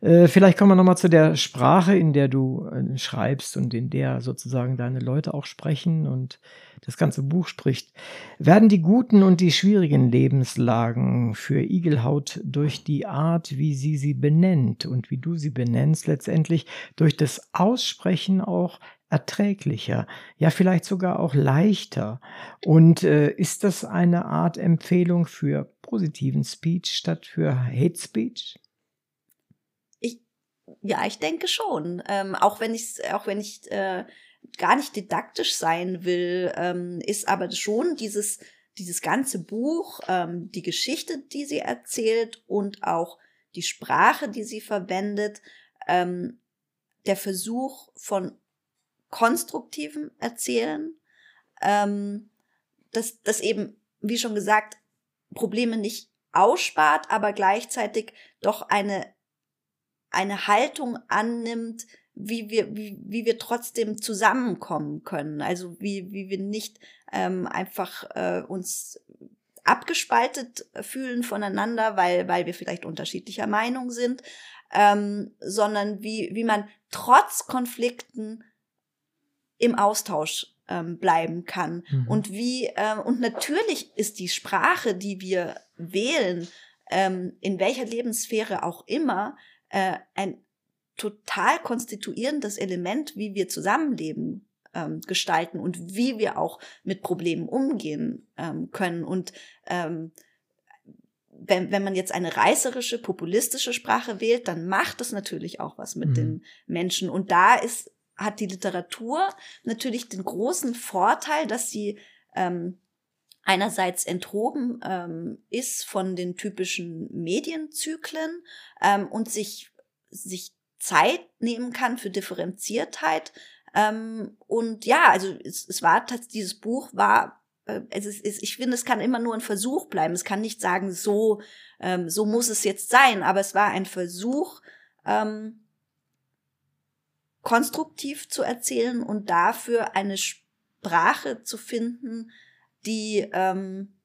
Äh, vielleicht kommen wir nochmal zu der Sprache, in der du äh, schreibst und in der sozusagen deine Leute auch sprechen und das ganze Buch spricht. Werden die guten und die schwierigen Lebenslagen für Igelhaut durch die Art, wie sie sie benennt und wie du sie benennst, letztendlich durch das Aussprechen auch erträglicher, ja vielleicht sogar auch leichter. Und äh, ist das eine Art Empfehlung für positiven Speech statt für Hate Speech? Ja, ich denke schon. Ähm, auch wenn ich, auch wenn ich äh, gar nicht didaktisch sein will, ähm, ist aber schon dieses, dieses ganze Buch, ähm, die Geschichte, die sie erzählt und auch die Sprache, die sie verwendet, ähm, der Versuch von konstruktivem Erzählen, ähm, dass das eben, wie schon gesagt, Probleme nicht ausspart, aber gleichzeitig doch eine eine Haltung annimmt, wie wir, wie, wie wir trotzdem zusammenkommen können. Also wie, wie wir nicht ähm, einfach äh, uns abgespaltet fühlen voneinander, weil, weil wir vielleicht unterschiedlicher Meinung sind, ähm, sondern wie, wie man trotz Konflikten im Austausch ähm, bleiben kann. Mhm. Und wie, ähm, und natürlich ist die Sprache, die wir wählen, ähm, in welcher Lebenssphäre auch immer, äh, ein total konstituierendes Element, wie wir zusammenleben ähm, gestalten und wie wir auch mit Problemen umgehen ähm, können. Und ähm, wenn, wenn man jetzt eine reißerische, populistische Sprache wählt, dann macht das natürlich auch was mit mhm. den Menschen. Und da ist, hat die Literatur natürlich den großen Vorteil, dass sie ähm, einerseits enthoben ähm, ist von den typischen Medienzyklen ähm, und sich, sich Zeit nehmen kann für Differenziertheit. Ähm, und ja, also es, es war dieses Buch war äh, es ist, ich finde, es kann immer nur ein Versuch bleiben. Es kann nicht sagen, so, ähm, so muss es jetzt sein. Aber es war ein Versuch, ähm, konstruktiv zu erzählen und dafür eine Sprache zu finden, die ähm,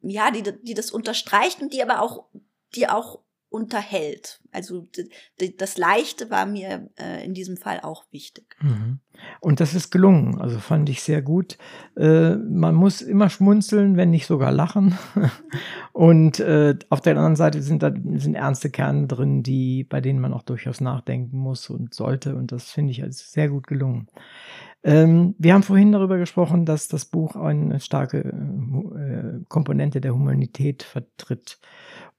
ja, die, die das unterstreicht und die aber auch, die auch unterhält. Also das Leichte war mir äh, in diesem Fall auch wichtig. Mhm. Und das ist gelungen. Also fand ich sehr gut. Äh, man muss immer schmunzeln, wenn nicht sogar lachen. Und äh, auf der anderen Seite sind da sind ernste Kerne drin, die bei denen man auch durchaus nachdenken muss und sollte. Und das finde ich als sehr gut gelungen. Ähm, wir haben vorhin darüber gesprochen, dass das Buch eine starke äh, Komponente der Humanität vertritt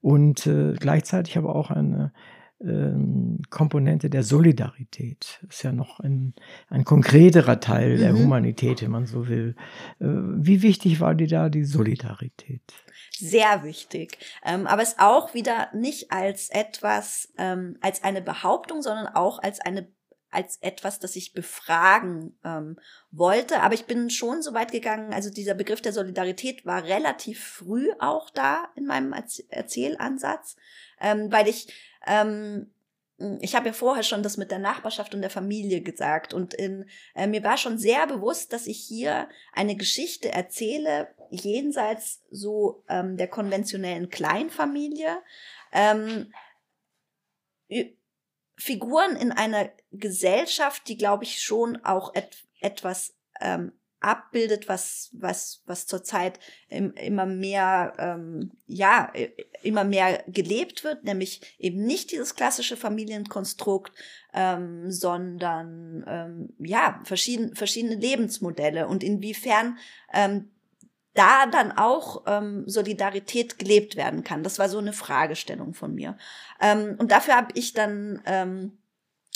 und äh, gleichzeitig aber auch eine ähm, Komponente der Solidarität. Ist ja noch ein, ein konkreterer Teil mhm. der Humanität, wenn man so will. Äh, wie wichtig war dir da die Solidarität? Sehr wichtig. Ähm, aber es auch wieder nicht als etwas, ähm, als eine Behauptung, sondern auch als eine als etwas, das ich befragen ähm, wollte. Aber ich bin schon so weit gegangen, also dieser Begriff der Solidarität war relativ früh auch da in meinem Erzählansatz, ähm, weil ich ähm, ich habe ja vorher schon das mit der Nachbarschaft und der Familie gesagt und in, äh, mir war schon sehr bewusst, dass ich hier eine Geschichte erzähle jenseits so ähm, der konventionellen Kleinfamilie. Ähm, Figuren in einer Gesellschaft, die, glaube ich, schon auch et etwas ähm, abbildet, was, was, was zurzeit im, immer mehr, ähm, ja, immer mehr gelebt wird, nämlich eben nicht dieses klassische Familienkonstrukt, ähm, sondern ähm, ja, verschiedene, verschiedene Lebensmodelle und inwiefern ähm, da dann auch ähm, Solidarität gelebt werden kann. Das war so eine Fragestellung von mir. Ähm, und dafür habe ich dann, ähm,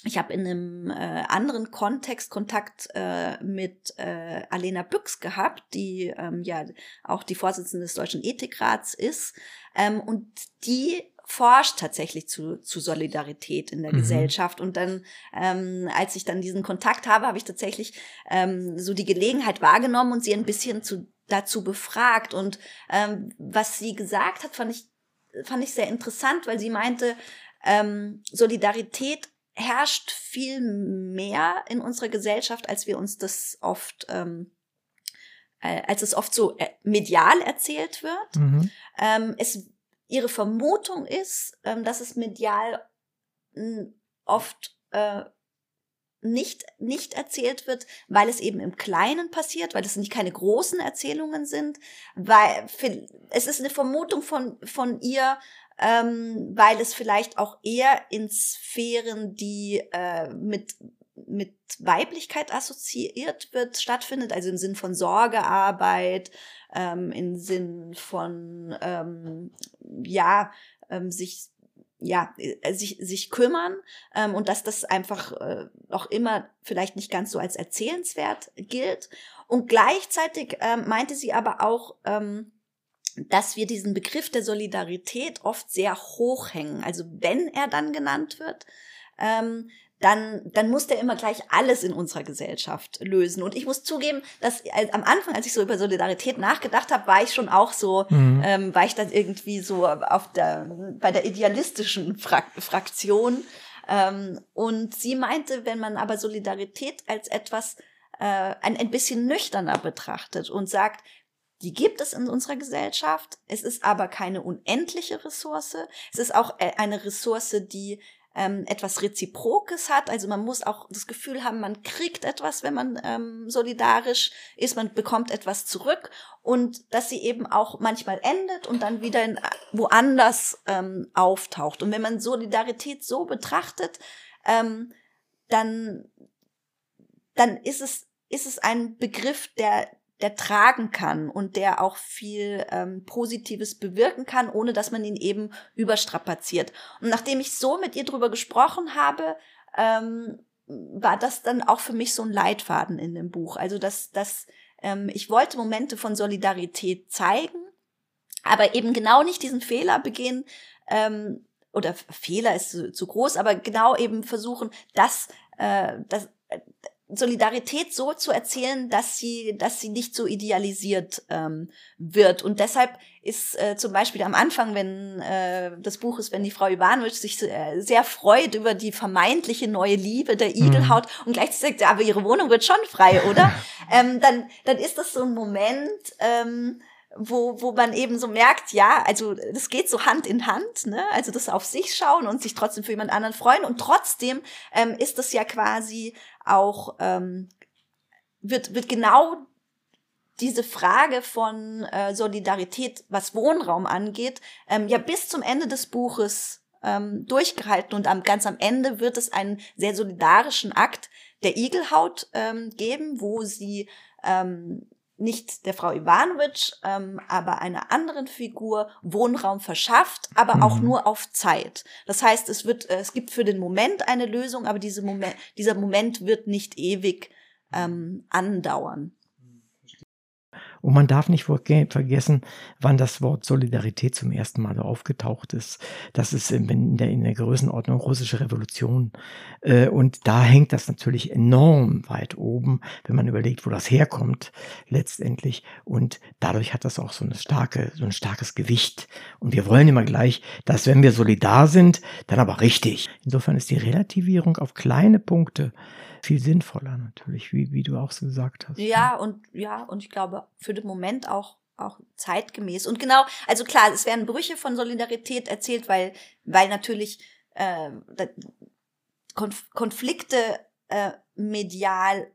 ich habe in einem äh, anderen Kontext Kontakt äh, mit äh, Alena Büchs gehabt, die ähm, ja auch die Vorsitzende des Deutschen Ethikrats ist. Ähm, und die forscht tatsächlich zu, zu Solidarität in der mhm. Gesellschaft. Und dann, ähm, als ich dann diesen Kontakt habe, habe ich tatsächlich ähm, so die Gelegenheit wahrgenommen und sie ein bisschen zu dazu befragt. Und ähm, was sie gesagt hat, fand ich, fand ich sehr interessant, weil sie meinte, ähm, Solidarität herrscht viel mehr in unserer Gesellschaft, als wir uns das oft, ähm, äh, als es oft so äh, medial erzählt wird. Mhm. Ähm, es, ihre Vermutung ist, ähm, dass es medial oft äh, nicht, nicht erzählt wird, weil es eben im Kleinen passiert, weil es nicht keine großen Erzählungen sind, weil es ist eine Vermutung von, von ihr, ähm, weil es vielleicht auch eher in Sphären, die äh, mit mit Weiblichkeit assoziiert wird, stattfindet, also im Sinn von Sorgearbeit, ähm, im Sinn von ähm, ja ähm, sich ja, äh, sich, sich kümmern ähm, und dass das einfach äh, auch immer vielleicht nicht ganz so als erzählenswert gilt. Und gleichzeitig ähm, meinte sie aber auch, ähm, dass wir diesen Begriff der Solidarität oft sehr hoch hängen. Also wenn er dann genannt wird, ähm, dann, dann muss der immer gleich alles in unserer Gesellschaft lösen. Und ich muss zugeben, dass am Anfang, als ich so über Solidarität nachgedacht habe, war ich schon auch so, mhm. ähm, war ich dann irgendwie so auf der, bei der idealistischen Frak Fraktion. Ähm, und sie meinte, wenn man aber Solidarität als etwas äh, ein, ein bisschen nüchterner betrachtet und sagt, die gibt es in unserer Gesellschaft. Es ist aber keine unendliche Ressource. Es ist auch äh, eine Ressource, die ähm, etwas Reziprokes hat. Also man muss auch das Gefühl haben, man kriegt etwas, wenn man ähm, solidarisch ist, man bekommt etwas zurück und dass sie eben auch manchmal endet und dann wieder in, woanders ähm, auftaucht. Und wenn man Solidarität so betrachtet, ähm, dann, dann ist es, ist es ein Begriff, der der tragen kann und der auch viel ähm, Positives bewirken kann, ohne dass man ihn eben überstrapaziert. Und nachdem ich so mit ihr drüber gesprochen habe, ähm, war das dann auch für mich so ein Leitfaden in dem Buch. Also dass, dass ähm, ich wollte Momente von Solidarität zeigen, aber eben genau nicht diesen Fehler begehen, ähm, oder Fehler ist zu, zu groß, aber genau eben versuchen, dass, äh, dass äh, Solidarität so zu erzählen, dass sie, dass sie nicht so idealisiert ähm, wird. Und deshalb ist äh, zum Beispiel am Anfang, wenn äh, das Buch ist, wenn die Frau Ivanovic sich äh, sehr freut über die vermeintliche neue Liebe der Igelhaut mhm. und gleichzeitig sagt, aber ihre Wohnung wird schon frei, oder? ähm, dann, dann ist das so ein Moment, ähm, wo, wo man eben so merkt, ja, also das geht so Hand in Hand, ne? Also das auf sich schauen und sich trotzdem für jemand anderen freuen. Und trotzdem ähm, ist das ja quasi auch, ähm, wird, wird genau diese Frage von äh, Solidarität, was Wohnraum angeht, ähm, ja bis zum Ende des Buches ähm, durchgehalten. Und am, ganz am Ende wird es einen sehr solidarischen Akt der Igelhaut ähm, geben, wo sie ähm, nicht der Frau Ivanovic, ähm, aber einer anderen Figur Wohnraum verschafft, aber mhm. auch nur auf Zeit. Das heißt, es wird, äh, es gibt für den Moment eine Lösung, aber diese Moment, dieser Moment wird nicht ewig ähm, andauern. Und man darf nicht vergessen, wann das Wort Solidarität zum ersten Mal aufgetaucht ist. Das ist in der, in der Größenordnung russische Revolution. Äh, und da hängt das natürlich enorm weit oben, wenn man überlegt, wo das herkommt, letztendlich. Und dadurch hat das auch so eine starke, so ein starkes Gewicht. Und wir wollen immer gleich, dass wenn wir solidar sind, dann aber richtig. Insofern ist die Relativierung auf kleine Punkte viel sinnvoller natürlich, wie, wie du auch so gesagt hast. Ja, und ja, und ich glaube, für den Moment auch auch zeitgemäß. Und genau, also klar, es werden Brüche von Solidarität erzählt, weil, weil natürlich äh, Konf Konflikte äh, medial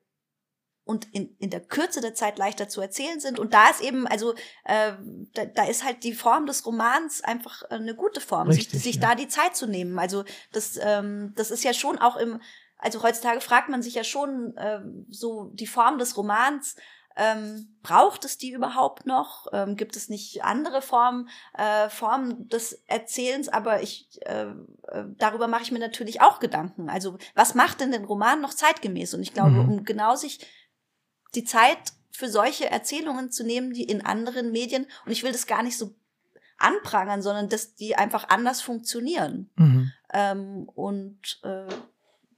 und in, in der Kürze der Zeit leichter zu erzählen sind. Und da ist eben, also äh, da, da ist halt die Form des Romans einfach eine gute Form, Richtig, sich, sich ja. da die Zeit zu nehmen. Also das, ähm, das ist ja schon auch im also heutzutage fragt man sich ja schon äh, so die Form des Romans. Ähm, braucht es die überhaupt noch? Ähm, gibt es nicht andere Formen, äh, Formen des Erzählens? Aber ich äh, äh, darüber mache ich mir natürlich auch Gedanken. Also was macht denn den Roman noch zeitgemäß? Und ich glaube, mhm. um genau sich die Zeit für solche Erzählungen zu nehmen, die in anderen Medien, und ich will das gar nicht so anprangern, sondern dass die einfach anders funktionieren. Mhm. Ähm, und äh,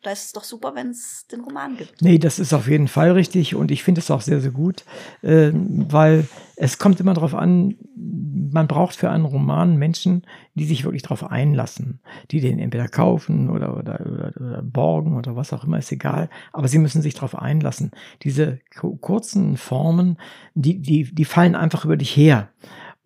da ist es doch super, wenn es den Roman gibt. Nee, das ist auf jeden Fall richtig und ich finde es auch sehr, sehr gut, äh, weil es kommt immer darauf an, man braucht für einen Roman Menschen, die sich wirklich darauf einlassen, die den entweder kaufen oder, oder, oder, oder, borgen oder was auch immer, ist egal, aber sie müssen sich darauf einlassen. Diese kurzen Formen, die, die, die fallen einfach über dich her.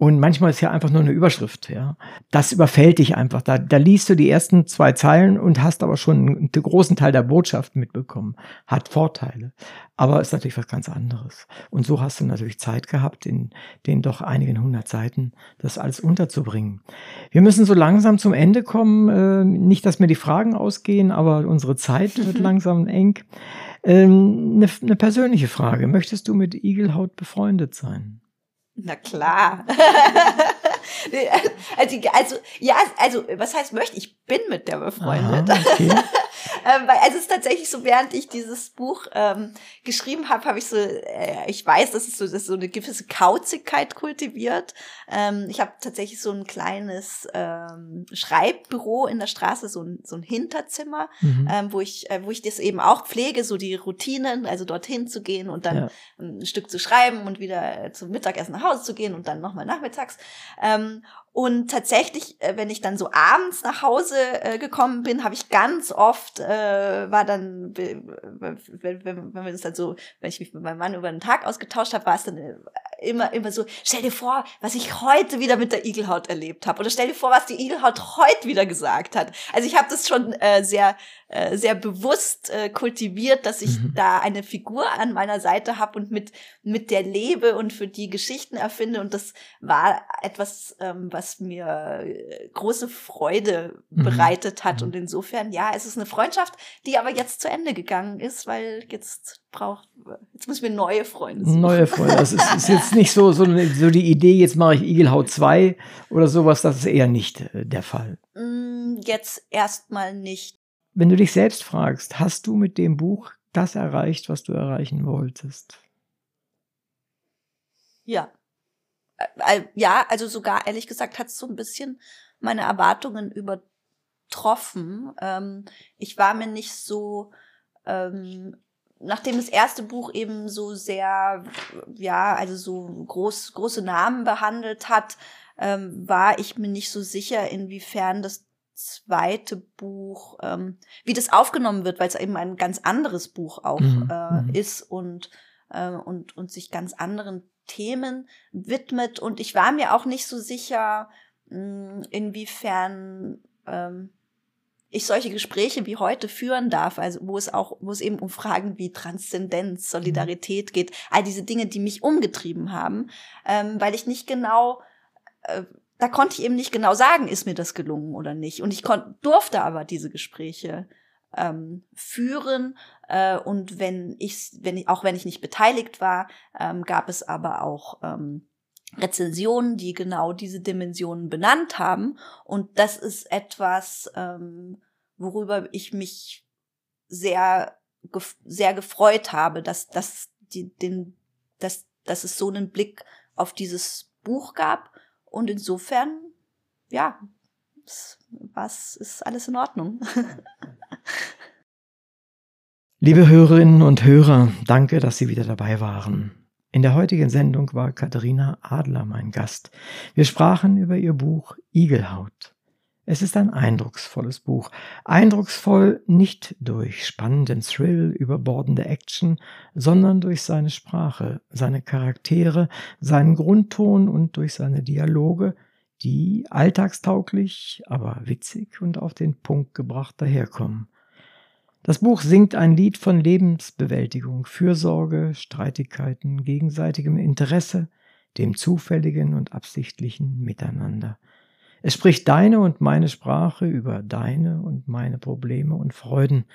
Und manchmal ist ja einfach nur eine Überschrift, ja. Das überfällt dich einfach. Da, da liest du die ersten zwei Zeilen und hast aber schon einen großen Teil der Botschaft mitbekommen. Hat Vorteile. Aber ist natürlich was ganz anderes. Und so hast du natürlich Zeit gehabt, in den doch einigen hundert Seiten das alles unterzubringen. Wir müssen so langsam zum Ende kommen. Äh, nicht, dass mir die Fragen ausgehen, aber unsere Zeit wird langsam eng. Ähm, eine, eine persönliche Frage. Möchtest du mit Igelhaut befreundet sein? Na klar. also, also, ja, also, was heißt möchte? Ich bin mit der befreundet. Aha, okay. ähm, weil also es ist tatsächlich so, während ich dieses Buch ähm, geschrieben habe, habe ich so, äh, ich weiß, dass es so, dass so eine gewisse Kauzigkeit kultiviert. Ähm, ich habe tatsächlich so ein kleines ähm, Schreibbüro in der Straße, so ein, so ein Hinterzimmer, mhm. ähm, wo ich, äh, wo ich das eben auch pflege, so die Routinen, also dorthin zu gehen und dann ja. ein Stück zu schreiben und wieder zum Mittagessen nach Hause zu gehen und dann nochmal nachmittags. Ähm, und tatsächlich, äh, wenn ich dann so abends nach Hause äh, gekommen bin, habe ich ganz oft, äh, war dann, wenn, wenn, wenn wir das dann so, wenn ich mich mit meinem Mann über den Tag ausgetauscht habe, war es dann äh, immer, immer so, stell dir vor, was ich heute wieder mit der Igelhaut erlebt habe. Oder stell dir vor, was die Igelhaut heute wieder gesagt hat. Also ich habe das schon äh, sehr, äh, sehr bewusst äh, kultiviert, dass ich mhm. da eine Figur an meiner Seite habe und mit, mit der lebe und für die Geschichten erfinde. Und das war etwas, ähm, was mir äh, große Freude mhm. bereitet hat. Mhm. Und insofern, ja, es ist eine Freundschaft, die aber jetzt zu Ende gegangen ist, weil jetzt braucht, jetzt müssen wir neue Freunde suchen. Neue Freunde. Das ist, ist jetzt nicht so, so, so die Idee, jetzt mache ich Igelhaut 2 oder sowas, das ist eher nicht äh, der Fall. Mm, jetzt erstmal nicht. Wenn du dich selbst fragst, hast du mit dem Buch das erreicht, was du erreichen wolltest? Ja. Äh, ja, also sogar ehrlich gesagt hat es so ein bisschen meine Erwartungen übertroffen. Ähm, ich war mir nicht so, ähm, nachdem das erste Buch eben so sehr, ja, also so groß, große Namen behandelt hat, ähm, war ich mir nicht so sicher, inwiefern das zweite Buch, ähm, wie das aufgenommen wird, weil es eben ein ganz anderes Buch auch Mhm, äh, mhm. ist und, äh, und, und sich ganz anderen Themen widmet. Und ich war mir auch nicht so sicher, mh, inwiefern ähm, ich solche Gespräche wie heute führen darf, also wo es auch, wo es eben um Fragen wie Transzendenz, Solidarität geht, all diese Dinge, die mich umgetrieben haben, ähm, weil ich nicht genau, äh, da konnte ich eben nicht genau sagen, ist mir das gelungen oder nicht. Und ich durfte aber diese Gespräche ähm, führen äh, und wenn ich, wenn ich, auch wenn ich nicht beteiligt war, ähm, gab es aber auch ähm, Rezensionen, die genau diese Dimensionen benannt haben. Und das ist etwas, ähm, worüber ich mich sehr, gef sehr gefreut habe, dass, dass, die, den, dass, dass es so einen Blick auf dieses Buch gab. Und insofern, ja, was ist alles in Ordnung. Liebe Hörerinnen und Hörer, danke, dass Sie wieder dabei waren. In der heutigen Sendung war Katharina Adler mein Gast. Wir sprachen über ihr Buch Igelhaut. Es ist ein eindrucksvolles Buch. Eindrucksvoll nicht durch spannenden Thrill, überbordende Action, sondern durch seine Sprache, seine Charaktere, seinen Grundton und durch seine Dialoge, die alltagstauglich, aber witzig und auf den Punkt gebracht daherkommen. Das Buch singt ein Lied von Lebensbewältigung, Fürsorge, Streitigkeiten, gegenseitigem Interesse, dem zufälligen und absichtlichen Miteinander. Es spricht deine und meine Sprache über deine und meine Probleme und Freuden.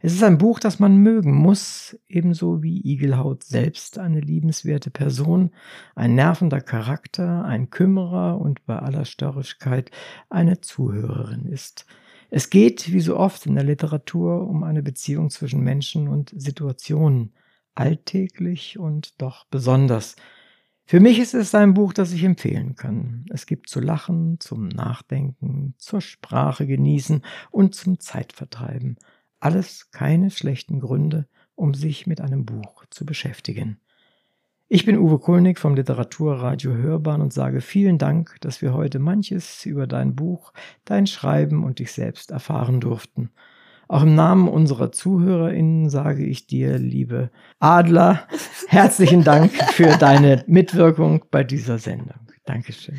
Es ist ein Buch, das man mögen muss, ebenso wie Igelhaut selbst eine liebenswerte Person, ein nervender Charakter, ein Kümmerer und bei aller Störrigkeit eine Zuhörerin ist. Es geht, wie so oft in der Literatur, um eine Beziehung zwischen Menschen und Situationen, alltäglich und doch besonders. Für mich ist es ein Buch, das ich empfehlen kann. Es gibt zu lachen, zum Nachdenken, zur Sprache genießen und zum Zeitvertreiben. Alles keine schlechten Gründe, um sich mit einem Buch zu beschäftigen. Ich bin Uwe Kulnig vom Literaturradio Hörbahn und sage vielen Dank, dass wir heute manches über dein Buch, dein Schreiben und dich selbst erfahren durften. Auch im Namen unserer ZuhörerInnen sage ich dir, liebe Adler, herzlichen Dank für deine Mitwirkung bei dieser Sendung. Dankeschön.